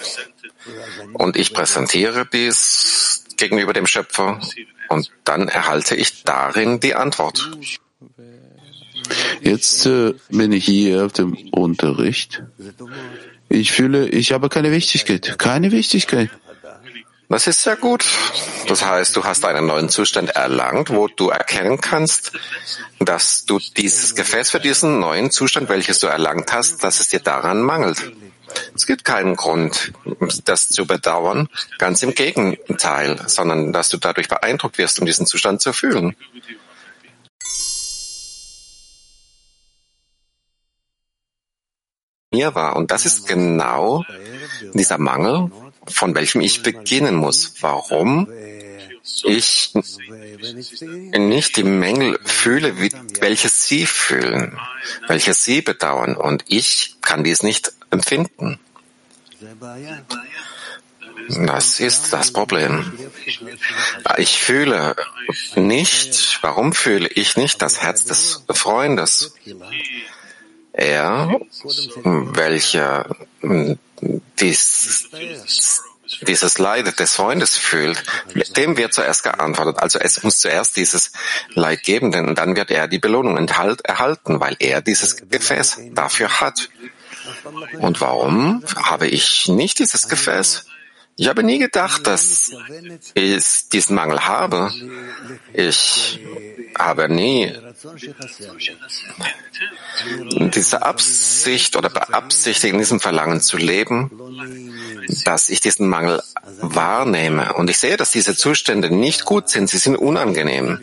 und ich präsentiere dies gegenüber dem Schöpfer und dann erhalte ich darin die Antwort. Jetzt äh, bin ich hier auf dem Unterricht. Ich fühle, ich habe keine Wichtigkeit, keine Wichtigkeit. Das ist sehr gut. Das heißt, du hast einen neuen Zustand erlangt, wo du erkennen kannst, dass du dieses Gefäß für diesen neuen Zustand, welches du erlangt hast, dass es dir daran mangelt. Es gibt keinen Grund, das zu bedauern, ganz im Gegenteil, sondern dass du dadurch beeindruckt wirst, um diesen Zustand zu fühlen. Mir war, und das ist genau dieser Mangel, von welchem ich beginnen muss. Warum ich nicht die Mängel fühle, welche Sie fühlen, welche Sie bedauern, und ich kann dies nicht empfinden. Das ist das Problem. Ich fühle nicht, warum fühle ich nicht das Herz des Freundes? Er, welcher dies, dieses Leid des Freundes fühlt, dem wird zuerst geantwortet. Also es muss zuerst dieses Leid geben, denn dann wird er die Belohnung enthalt, erhalten, weil er dieses Gefäß dafür hat. Und warum habe ich nicht dieses Gefäß? Ich habe nie gedacht, dass ich diesen Mangel habe. Ich habe nie diese Absicht oder beabsichtigt, in diesem Verlangen zu leben, dass ich diesen Mangel wahrnehme. Und ich sehe, dass diese Zustände nicht gut sind, sie sind unangenehm.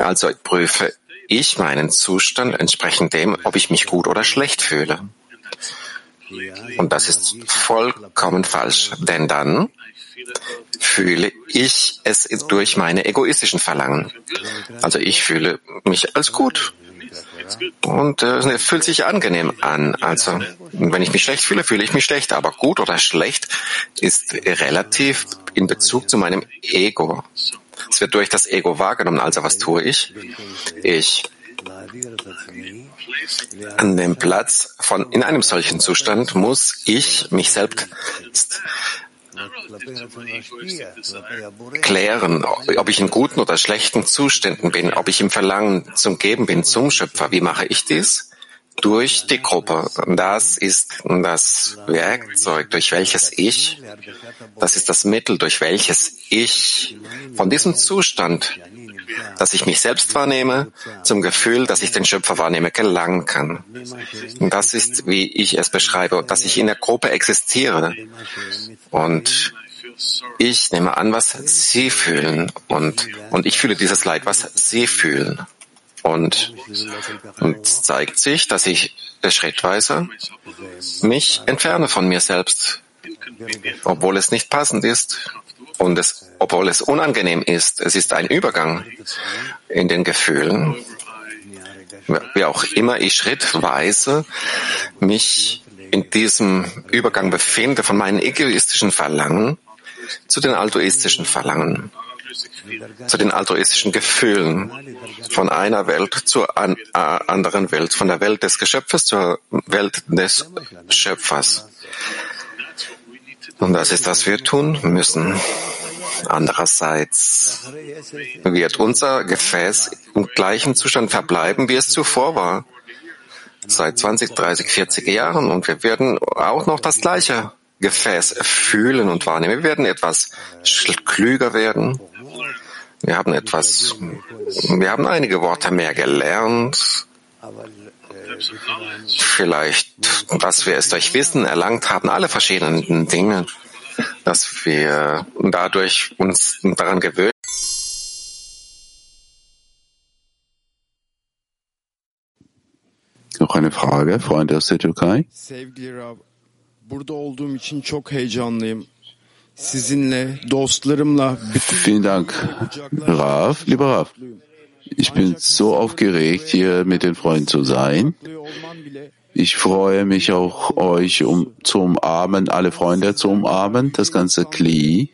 Also prüfe ich meinen Zustand entsprechend dem, ob ich mich gut oder schlecht fühle. Und das ist vollkommen falsch, denn dann fühle ich es durch meine egoistischen Verlangen. Also ich fühle mich als gut. Und äh, es fühlt sich angenehm an. Also wenn ich mich schlecht fühle, fühle ich mich schlecht. Aber gut oder schlecht ist relativ in Bezug zu meinem Ego. Es wird durch das Ego wahrgenommen. Also was tue ich? Ich an dem Platz von, in einem solchen Zustand muss ich mich selbst klären, ob ich in guten oder schlechten Zuständen bin, ob ich im Verlangen zum Geben bin, zum Schöpfer. Wie mache ich dies? Durch die Gruppe. Das ist das Werkzeug, durch welches ich, das ist das Mittel, durch welches ich von diesem Zustand dass ich mich selbst wahrnehme, zum Gefühl, dass ich den Schöpfer wahrnehme, gelangen kann. Und das ist, wie ich es beschreibe, dass ich in der Gruppe existiere. Und ich nehme an, was Sie fühlen. Und, und ich fühle dieses Leid, was Sie fühlen. Und, und zeigt sich, dass ich schrittweise mich entferne von mir selbst, obwohl es nicht passend ist und es, obwohl es unangenehm ist. Es ist ein Übergang in den Gefühlen, wie auch immer ich schrittweise mich in diesem Übergang befinde von meinen egoistischen Verlangen zu den altruistischen Verlangen zu den altruistischen Gefühlen von einer Welt zur an, äh, anderen Welt, von der Welt des Geschöpfes zur Welt des Schöpfers. Und das ist, was wir tun müssen. Andererseits wird unser Gefäß im gleichen Zustand verbleiben, wie es zuvor war. Seit 20, 30, 40 Jahren. Und wir werden auch noch das gleiche Gefäß fühlen und wahrnehmen. Wir werden etwas klüger werden. Wir haben etwas, wir haben einige Worte mehr gelernt. Vielleicht, dass wir es durch Wissen erlangt haben, alle verschiedenen Dinge, dass wir dadurch uns daran gewöhnen. Noch eine Frage, Freunde aus der Türkei. Sevgili Rab, burada olduğum için çok heyecanlıyım. Sizinle, dostlarımla, Vielen Dank, Rav, lieber Rav. Ich bin so aufgeregt, hier mit den Freunden zu sein. Ich freue mich auch, euch um, zu umarmen, alle Freunde zu umarmen, das ganze Kli.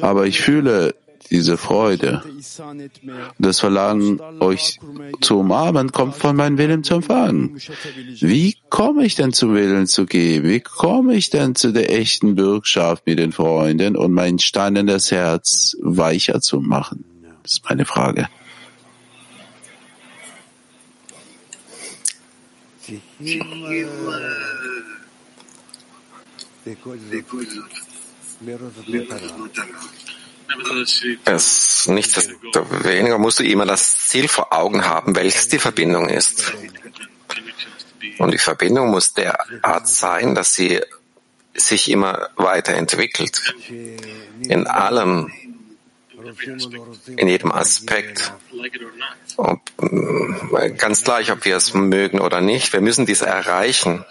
Aber ich fühle diese Freude. Das Verlangen, euch zu umarmen, kommt von meinem Willen zu empfangen. Wie komme ich denn zum Willen zu geben? Wie komme ich denn zu der echten Bürgschaft mit den Freunden und mein steinernes Herz weicher zu machen? Das ist meine Frage. Es nichtsdestoweniger musst du immer das Ziel vor Augen haben, welches die Verbindung ist. Und die Verbindung muss derart sein, dass sie sich immer weiterentwickelt. In allem, in jedem Aspekt. Ob, ganz gleich, ob wir es mögen oder nicht. Wir müssen dies erreichen.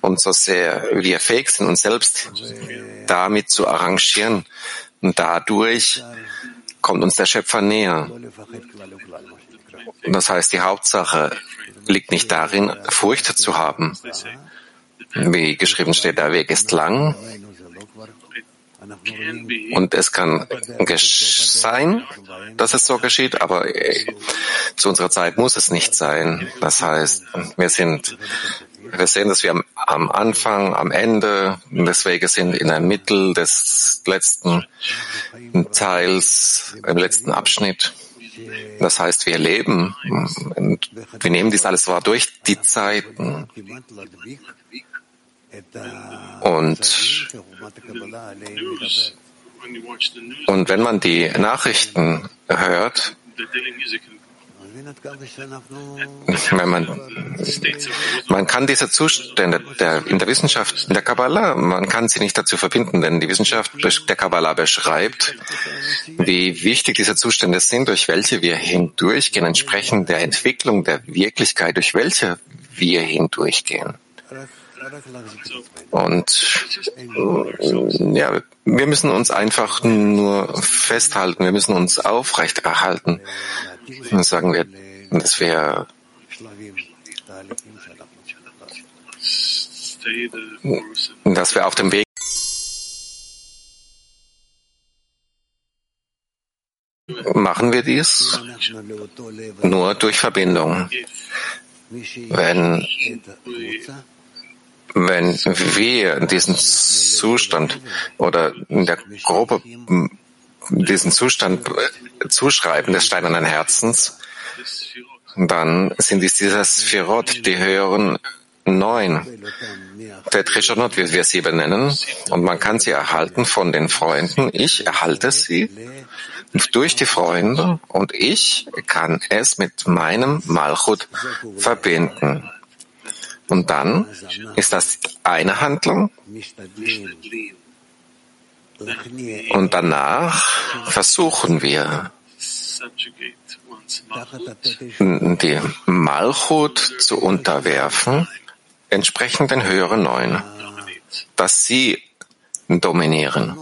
Und so sehr wir fähig sind, uns selbst damit zu arrangieren, und dadurch kommt uns der Schöpfer näher. Das heißt, die Hauptsache liegt nicht darin, Furcht zu haben. Wie geschrieben steht, der Weg ist lang. Und es kann sein, dass es so geschieht, aber zu unserer Zeit muss es nicht sein. Das heißt, wir sind wir sehen, dass wir am, Anfang, am Ende des Weges sind, in der Mitte des letzten Teils, im letzten Abschnitt. Das heißt, wir leben wir nehmen dies alles wahr durch die Zeiten. Und, und wenn man die Nachrichten hört, wenn man, man kann diese Zustände der, in der Wissenschaft, in der Kabbalah, man kann sie nicht dazu verbinden, denn die Wissenschaft der Kabbalah beschreibt, wie wichtig diese Zustände sind, durch welche wir hindurchgehen, entsprechend der Entwicklung der Wirklichkeit, durch welche wir hindurchgehen. Und ja, wir müssen uns einfach nur festhalten, wir müssen uns aufrechterhalten. Dann sagen wir, dass wir dass wir auf dem Weg machen wir dies nur durch Verbindung. Wenn, wenn wir diesen Zustand oder in der Gruppe diesen Zustand zuschreiben des steinernen Herzens, dann sind es diese Sphirot, die höheren neun, der Trishonot, wie wir sie benennen, und man kann sie erhalten von den Freunden. Ich erhalte sie durch die Freunde und ich kann es mit meinem Malchut verbinden. Und dann ist das eine Handlung. Und danach versuchen wir, die Malchut zu unterwerfen, entsprechend den höheren Neuen, dass sie dominieren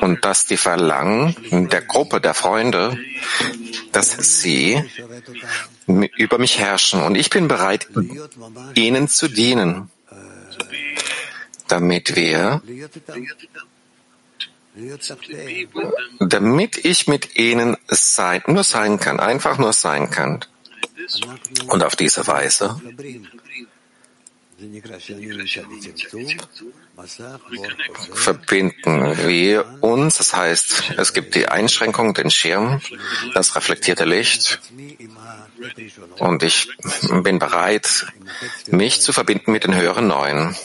und dass die Verlangen der Gruppe der Freunde, dass sie über mich herrschen und ich bin bereit, ihnen zu dienen, damit wir damit ich mit ihnen sein, nur sein kann, einfach nur sein kann. Und auf diese Weise verbinden wir uns. Das heißt, es gibt die Einschränkung, den Schirm, das reflektierte Licht. Und ich bin bereit, mich zu verbinden mit den höheren Neuen,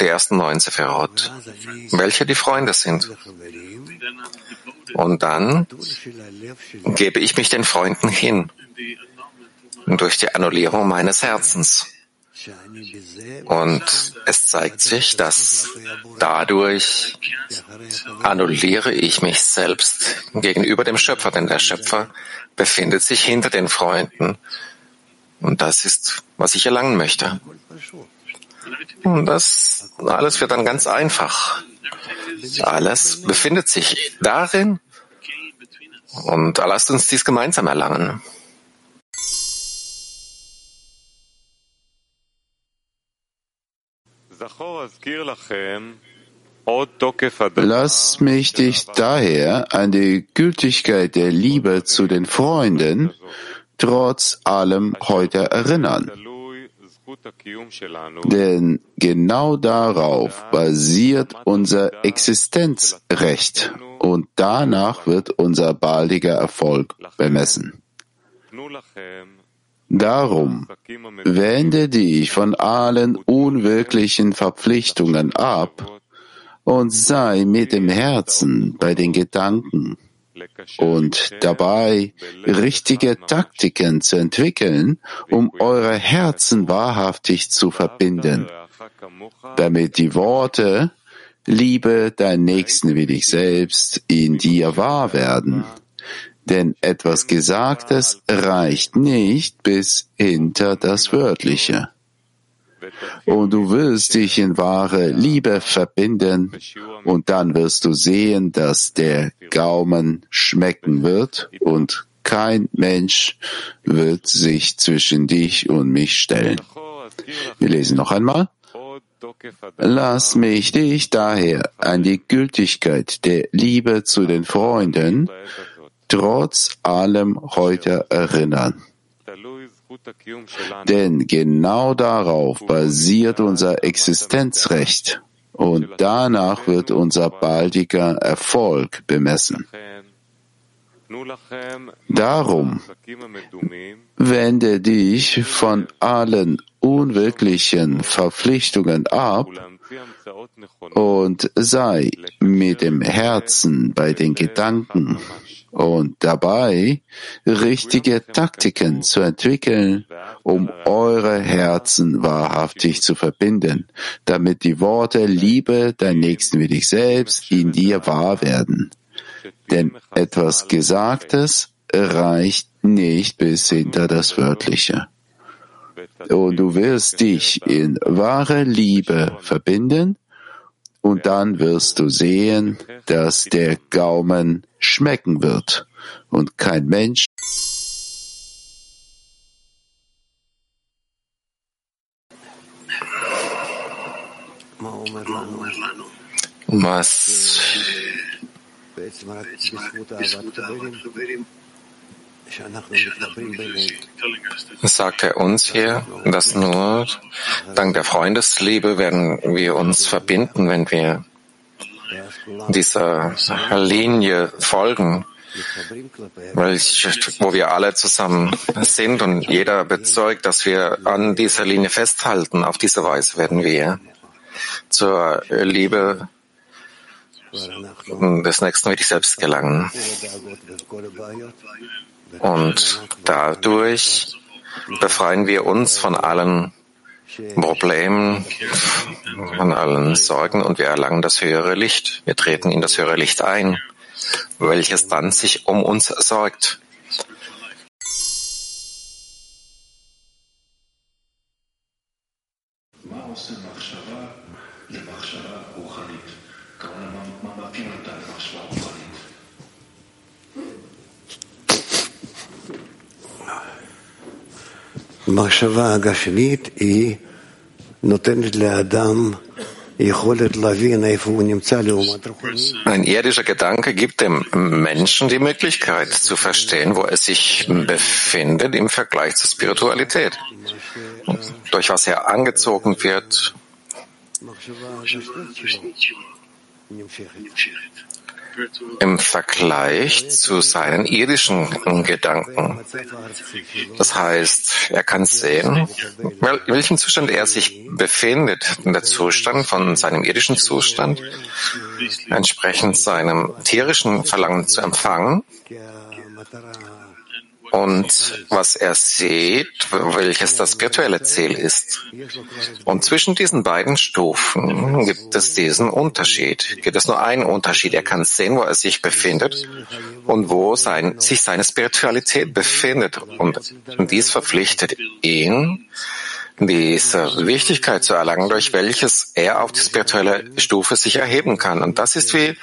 der ersten neuen Sephirot, welche die Freunde sind. Und dann gebe ich mich den Freunden hin durch die Annullierung meines Herzens. Und es zeigt sich, dass dadurch annulliere ich mich selbst gegenüber dem Schöpfer, denn der Schöpfer befindet sich hinter den Freunden. Und das ist, was ich erlangen möchte. Und das alles wird dann ganz einfach. Alles befindet sich darin und lasst uns dies gemeinsam erlangen. Lass mich dich daher an die Gültigkeit der Liebe zu den Freunden trotz allem heute erinnern. Denn genau darauf basiert unser Existenzrecht und danach wird unser baldiger Erfolg bemessen. Darum wende dich von allen unwirklichen Verpflichtungen ab und sei mit dem Herzen bei den Gedanken und dabei richtige Taktiken zu entwickeln, um eure Herzen wahrhaftig zu verbinden, damit die Worte Liebe dein Nächsten wie dich selbst in dir wahr werden. Denn etwas Gesagtes reicht nicht bis hinter das Wörtliche und du wirst dich in wahre Liebe verbinden und dann wirst du sehen, dass der Gaumen schmecken wird und kein Mensch wird sich zwischen dich und mich stellen. Wir lesen noch einmal. Lass mich dich daher an die Gültigkeit der Liebe zu den Freunden trotz allem heute erinnern. Denn genau darauf basiert unser Existenzrecht und danach wird unser baldiger Erfolg bemessen. Darum wende dich von allen unwirklichen Verpflichtungen ab und sei mit dem Herzen bei den Gedanken und dabei richtige Taktiken zu entwickeln, um eure Herzen wahrhaftig zu verbinden, damit die Worte Liebe dein Nächsten wie dich selbst in dir wahr werden. Denn etwas Gesagtes reicht nicht bis hinter das Wörtliche. Und du wirst dich in wahre Liebe verbinden und dann wirst du sehen, dass der Gaumen schmecken wird. Und kein Mensch Was sagt er uns hier, dass nur dank der Freundesliebe werden wir uns verbinden, wenn wir dieser Linie folgen, wo wir alle zusammen sind und jeder bezeugt, dass wir an dieser Linie festhalten. Auf diese Weise werden wir zur Liebe des nächsten will ich selbst gelangen. Und dadurch befreien wir uns von allen Problemen, von allen Sorgen und wir erlangen das höhere Licht. Wir treten in das höhere Licht ein, welches dann sich um uns sorgt. המחשבה הגשמית היא נותנת לאדם יכולת להבין איפה הוא נמצא לעומת רוחני. Ein irdischer Gedanke gibt dem Menschen die Möglichkeit zu verstehen, wo er sich befindet im Vergleich zur Spiritualität, durch was er angezogen wird. im Vergleich zu seinen irdischen Gedanken. Das heißt, er kann sehen, in welchem Zustand er sich befindet. in Der Zustand von seinem irdischen Zustand, entsprechend seinem tierischen Verlangen zu empfangen und was er sieht, welches das spirituelle Ziel ist. Und zwischen diesen beiden Stufen gibt es diesen Unterschied. Gibt es nur einen Unterschied. Er kann sehen, wo er sich befindet und wo sein, sich seine Spiritualität befindet. Und dies verpflichtet ihn, diese Wichtigkeit zu erlangen, durch welches er auf die spirituelle Stufe sich erheben kann. Und das ist wie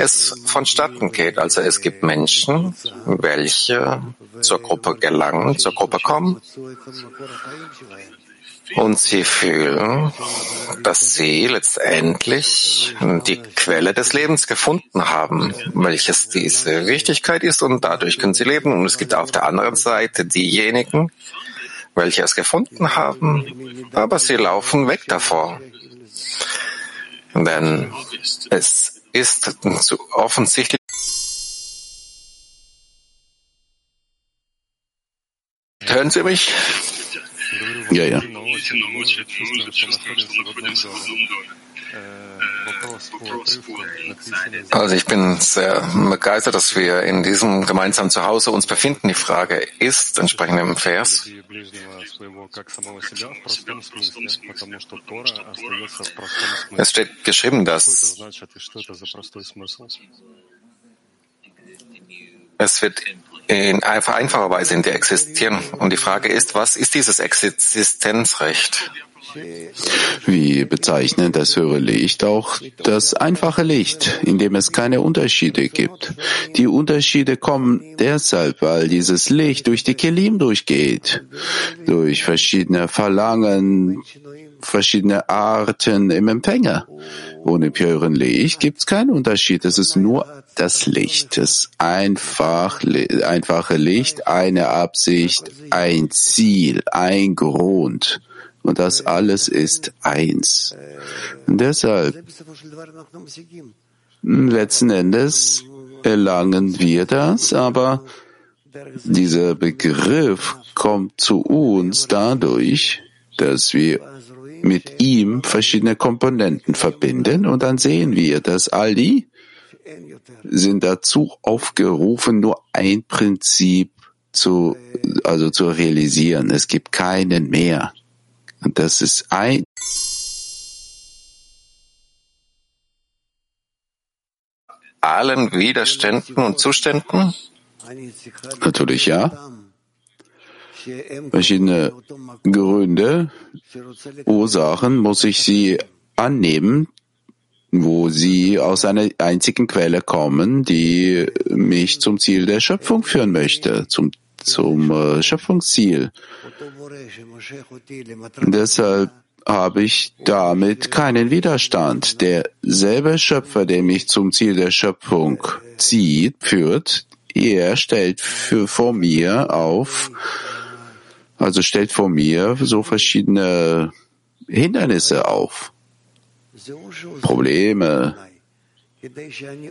es vonstatten geht. Also es gibt Menschen, welche zur Gruppe gelangen, zur Gruppe kommen und sie fühlen, dass sie letztendlich die Quelle des Lebens gefunden haben, welches diese Wichtigkeit ist und dadurch können sie leben. Und es gibt auf der anderen Seite diejenigen, welche es gefunden haben, aber sie laufen weg davor. Denn es ist offensichtlich Hören Sie mich? Ja, ja. Also ich bin sehr begeistert, dass wir in diesem gemeinsamen Zuhause uns befinden. Die Frage ist, entsprechend im Vers, es steht geschrieben, dass es wird in einfacher Weise in dir existieren. Und die Frage ist, was ist dieses Existenzrecht? Wir bezeichnen das höhere Licht auch das einfache Licht, in dem es keine Unterschiede gibt. Die Unterschiede kommen deshalb, weil dieses Licht durch die Kelim durchgeht, durch verschiedene Verlangen, verschiedene Arten im Empfänger. Ohne höheren Licht gibt es keinen Unterschied. Es ist nur das Licht, das einfach, einfache Licht, eine Absicht, ein Ziel, ein Grund. Und das alles ist eins. Deshalb, letzten Endes erlangen wir das, aber dieser Begriff kommt zu uns dadurch, dass wir mit ihm verschiedene Komponenten verbinden und dann sehen wir, dass all die sind dazu aufgerufen, nur ein Prinzip zu, also zu realisieren. Es gibt keinen mehr. Das ist ein allen Widerständen und Zuständen? Natürlich ja. Verschiedene Gründe, Ursachen muss ich sie annehmen, wo sie aus einer einzigen Quelle kommen, die mich zum Ziel der Schöpfung führen möchte, zum, zum äh, Schöpfungsziel. Deshalb habe ich damit keinen Widerstand. Derselbe Schöpfer, der mich zum Ziel der Schöpfung zieht, führt, er stellt für, vor mir auf, also stellt vor mir so verschiedene Hindernisse auf, Probleme,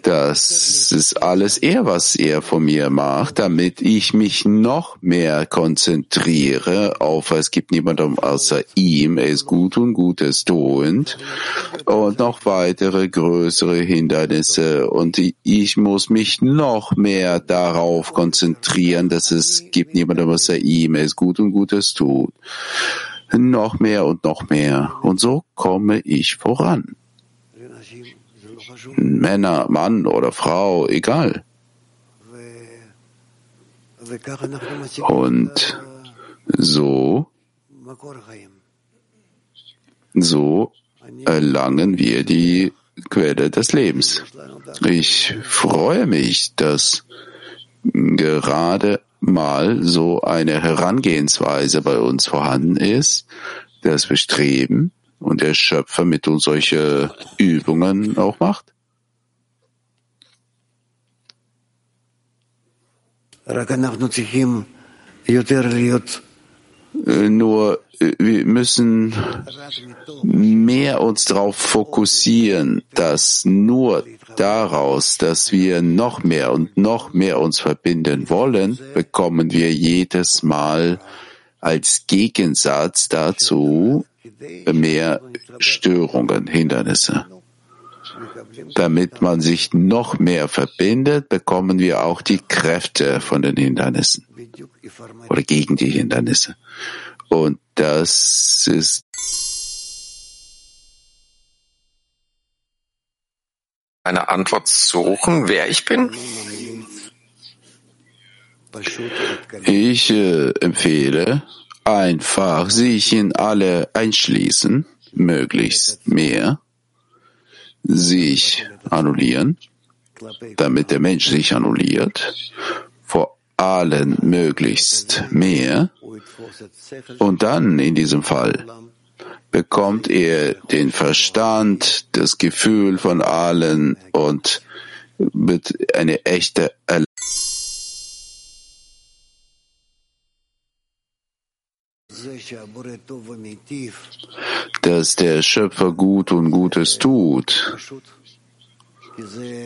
Das ist alles er, was er von mir macht, damit ich mich noch mehr konzentriere auf, es gibt niemanden außer ihm, er ist gut und Gutes tuend und noch weitere größere Hindernisse und ich muss mich noch mehr darauf konzentrieren, dass es gibt niemanden außer ihm, er ist gut und Gutes tut. Noch mehr und noch mehr. Und so komme ich voran. Männer, Mann oder Frau, egal. Und so, so erlangen wir die Quelle des Lebens. Ich freue mich, dass gerade mal so eine Herangehensweise bei uns vorhanden ist, das Bestreben, und der Schöpfer mit uns solche Übungen auch macht? Nur äh, wir müssen mehr uns darauf fokussieren, dass nur daraus, dass wir noch mehr und noch mehr uns verbinden wollen, bekommen wir jedes Mal als Gegensatz dazu mehr Störungen, Hindernisse. Damit man sich noch mehr verbindet, bekommen wir auch die Kräfte von den Hindernissen oder gegen die Hindernisse. Und das ist eine Antwort suchen, wer ich bin? Ich äh, empfehle, einfach sich in alle einschließen, möglichst mehr, sich annullieren, damit der Mensch sich annulliert, vor allen möglichst mehr, und dann in diesem Fall bekommt er den Verstand, das Gefühl von allen und wird eine echte Erlebnis dass der Schöpfer gut und Gutes tut.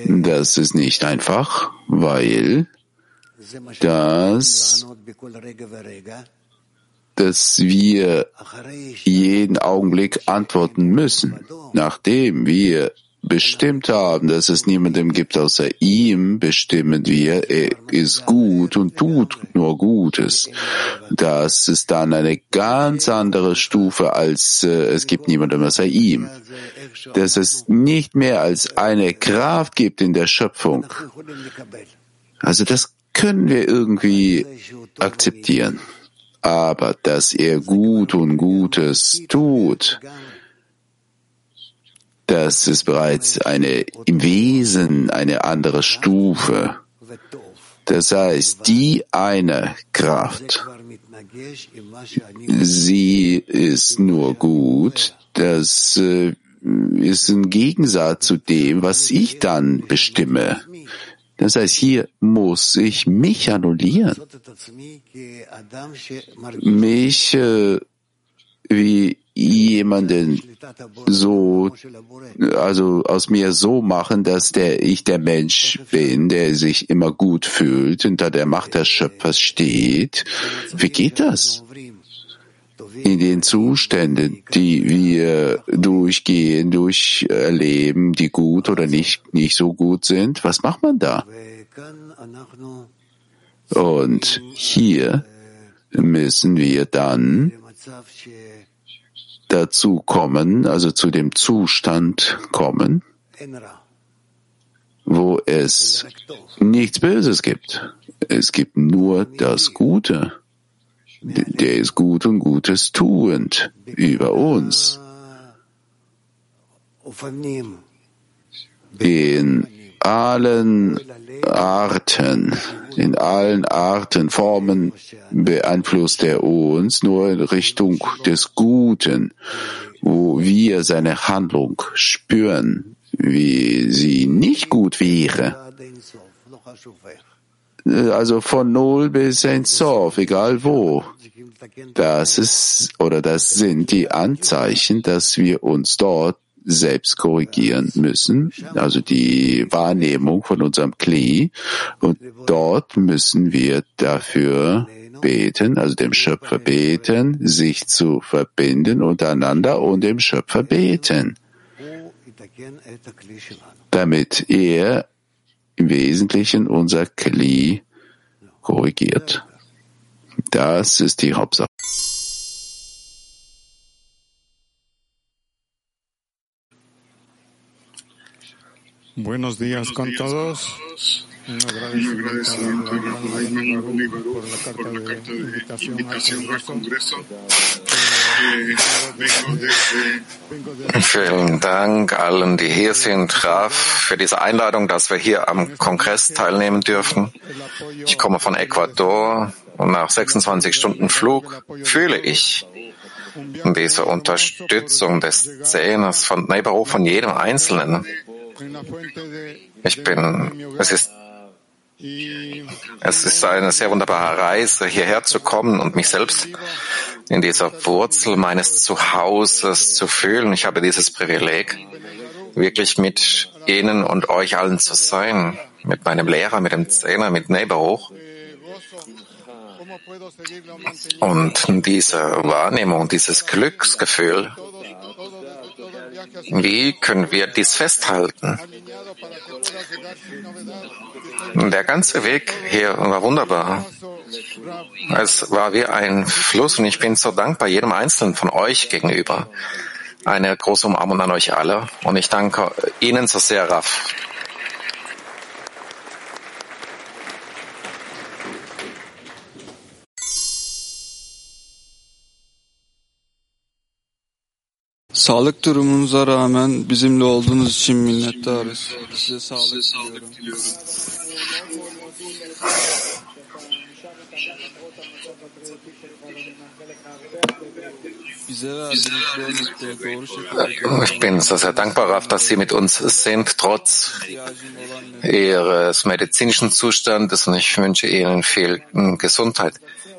Das ist nicht einfach, weil das, dass wir jeden Augenblick antworten müssen, nachdem wir bestimmt haben, dass es niemandem gibt außer ihm, bestimmen wir, er ist gut und tut nur Gutes. Das ist dann eine ganz andere Stufe als äh, es gibt niemandem außer ihm. Dass es nicht mehr als eine Kraft gibt in der Schöpfung. Also das können wir irgendwie akzeptieren. Aber dass er gut und Gutes tut, das ist bereits eine, im Wesen eine andere Stufe. Das heißt, die eine Kraft, sie ist nur gut, das äh, ist ein Gegensatz zu dem, was ich dann bestimme. Das heißt, hier muss ich mich annullieren. Mich äh, wie jemanden so, also aus mir so machen, dass der ich der Mensch bin, der sich immer gut fühlt, unter der Macht des Schöpfers steht. Wie geht das? In den Zuständen, die wir durchgehen, durcherleben, die gut oder nicht, nicht so gut sind, was macht man da? Und hier müssen wir dann dazu kommen, also zu dem Zustand kommen, wo es nichts Böses gibt. Es gibt nur das Gute. Der ist gut und Gutes tuend über uns. In allen Arten, in allen Arten, Formen beeinflusst er uns nur in Richtung des Guten, wo wir seine Handlung spüren, wie sie nicht gut wäre. Also von Null bis ein Sof, egal wo. Das ist oder das sind die Anzeichen, dass wir uns dort selbst korrigieren müssen, also die Wahrnehmung von unserem Kli. Und dort müssen wir dafür beten, also dem Schöpfer beten, sich zu verbinden untereinander und dem Schöpfer beten, damit er im Wesentlichen unser Kli korrigiert. Das ist die Hauptsache. Buenos días con todos. Un agradecimiento a la por la carta de invitación al Congreso. Vielen Dank allen, die hier sind, Raf, für diese Einladung, dass wir hier am Kongress teilnehmen dürfen. Ich komme von Ecuador und nach 26 Stunden Flug fühle ich diese Unterstützung des Zehners von Neighborhood von jedem Einzelnen. Ich bin, es ist, es ist eine sehr wunderbare Reise, hierher zu kommen und mich selbst in dieser Wurzel meines Zuhauses zu fühlen. Ich habe dieses Privileg, wirklich mit Ihnen und euch allen zu sein, mit meinem Lehrer, mit dem Zehner, mit Neighborhood. Und diese Wahrnehmung, dieses Glücksgefühl, wie können wir dies festhalten? Der ganze Weg hier war wunderbar. Es war wie ein Fluss und ich bin so dankbar jedem Einzelnen von euch gegenüber. Eine große Umarmung an euch alle und ich danke Ihnen so sehr, Raf. Sağlık durumunuza rağmen bizimle olduğunuz için minnettarız. Size sağlık diliyorum. Ich bin so sehr dankbar, Raf, dass Sie mit uns sind, trotz Ihres medizinischen Zustandes und ich wünsche Ihnen viel Gesundheit.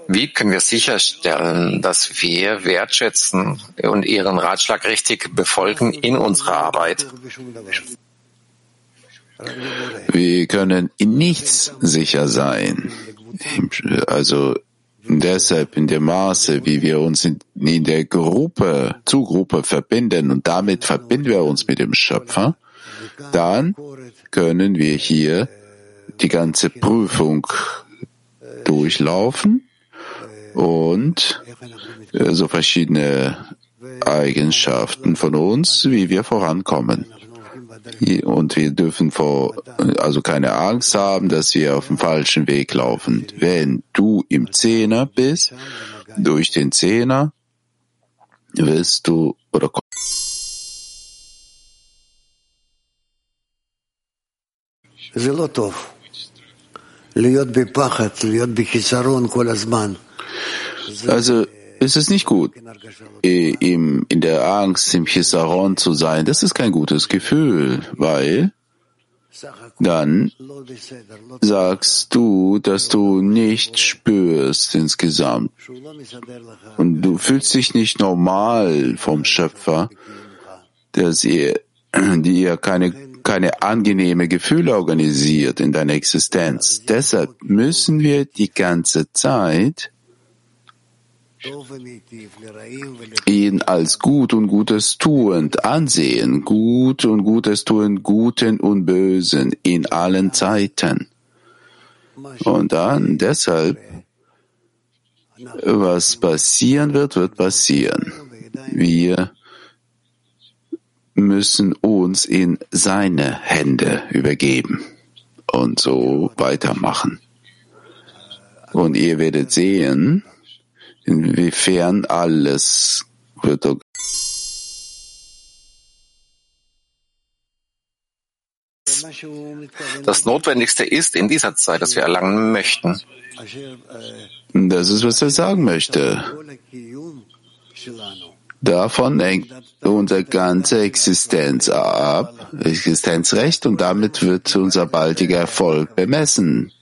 Wie können wir sicherstellen, dass wir wertschätzen und Ihren Ratschlag richtig befolgen in unserer Arbeit? Wir können in nichts sicher sein. Also deshalb in dem Maße, wie wir uns in, in der Gruppe, zu Gruppe verbinden und damit verbinden wir uns mit dem Schöpfer, dann können wir hier die ganze Prüfung durchlaufen und äh, so verschiedene Eigenschaften von uns, wie wir vorankommen. Und wir dürfen vor, also keine Angst haben, dass wir auf dem falschen Weg laufen. Wenn du im Zehner bist, durch den Zehner wirst du oder also es ist nicht gut, in der Angst, im Chisaron zu sein. Das ist kein gutes Gefühl, weil dann sagst du, dass du nicht spürst insgesamt. Und du fühlst dich nicht normal vom Schöpfer, dass ihr, dir keine, keine angenehme Gefühle organisiert in deiner Existenz. Deshalb müssen wir die ganze Zeit ihn als gut und gutes tuend ansehen, gut und gutes tun, Guten und Bösen in allen Zeiten. Und dann deshalb, was passieren wird, wird passieren. Wir müssen uns in seine Hände übergeben und so weitermachen. Und ihr werdet sehen, inwiefern alles wird das Notwendigste ist in dieser Zeit, dass wir erlangen möchten. Das ist, was er sagen möchte. Davon hängt unsere ganze Existenz ab, Existenzrecht, und damit wird unser baldiger Erfolg bemessen.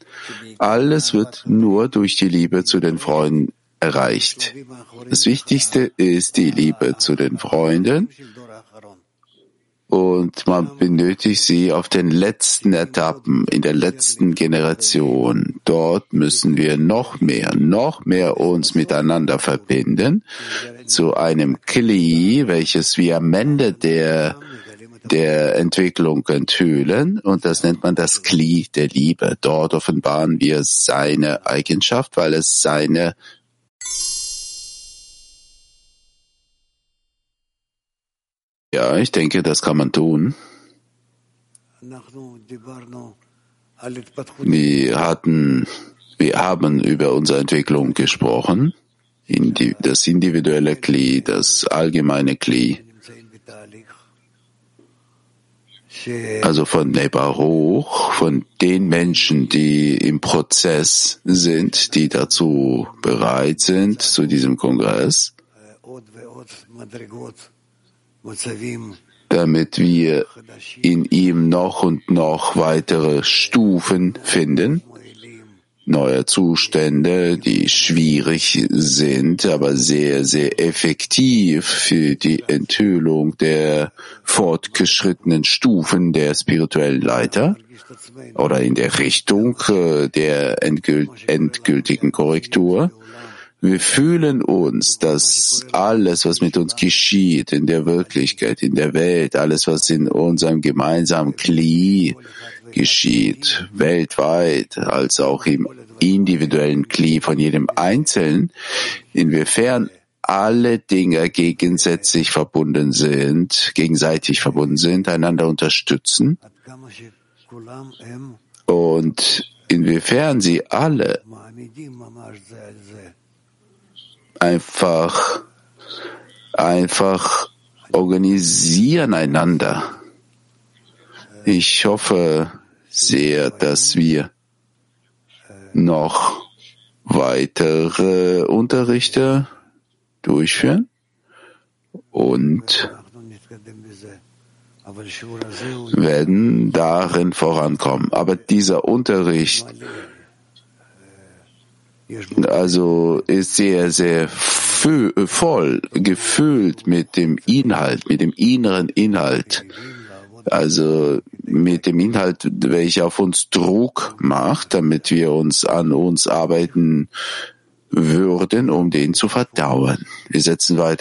Alles wird nur durch die Liebe zu den Freunden erreicht. Das Wichtigste ist die Liebe zu den Freunden und man benötigt sie auf den letzten Etappen, in der letzten Generation. Dort müssen wir noch mehr, noch mehr uns miteinander verbinden zu einem Kli, welches wir am Ende der der Entwicklung enthüllen und das nennt man das Kli der Liebe. Dort offenbaren wir seine Eigenschaft, weil es seine Ja, ich denke, das kann man tun. Wir hatten, wir haben über unsere Entwicklung gesprochen, das individuelle Kli, das allgemeine Kli. Also von Nebar hoch, von den Menschen, die im Prozess sind, die dazu bereit sind, zu diesem Kongress. Damit wir in ihm noch und noch weitere Stufen finden, neue Zustände, die schwierig sind, aber sehr, sehr effektiv für die Enthüllung der fortgeschrittenen Stufen der spirituellen Leiter oder in der Richtung äh, der endgültigen Korrektur. Wir fühlen uns, dass alles, was mit uns geschieht, in der Wirklichkeit, in der Welt, alles, was in unserem gemeinsamen Kli geschieht, weltweit, als auch im individuellen Kli von jedem Einzelnen, inwiefern alle Dinge gegensätzlich verbunden sind, gegenseitig verbunden sind, einander unterstützen und inwiefern sie alle einfach, einfach organisieren einander. Ich hoffe sehr, dass wir noch weitere Unterrichte durchführen und werden darin vorankommen. Aber dieser Unterricht also ist sehr, sehr voll gefüllt mit dem Inhalt, mit dem inneren Inhalt. Also mit dem Inhalt, welcher auf uns Druck macht, damit wir uns an uns arbeiten würden, um den zu verdauen. Wir setzen weiter.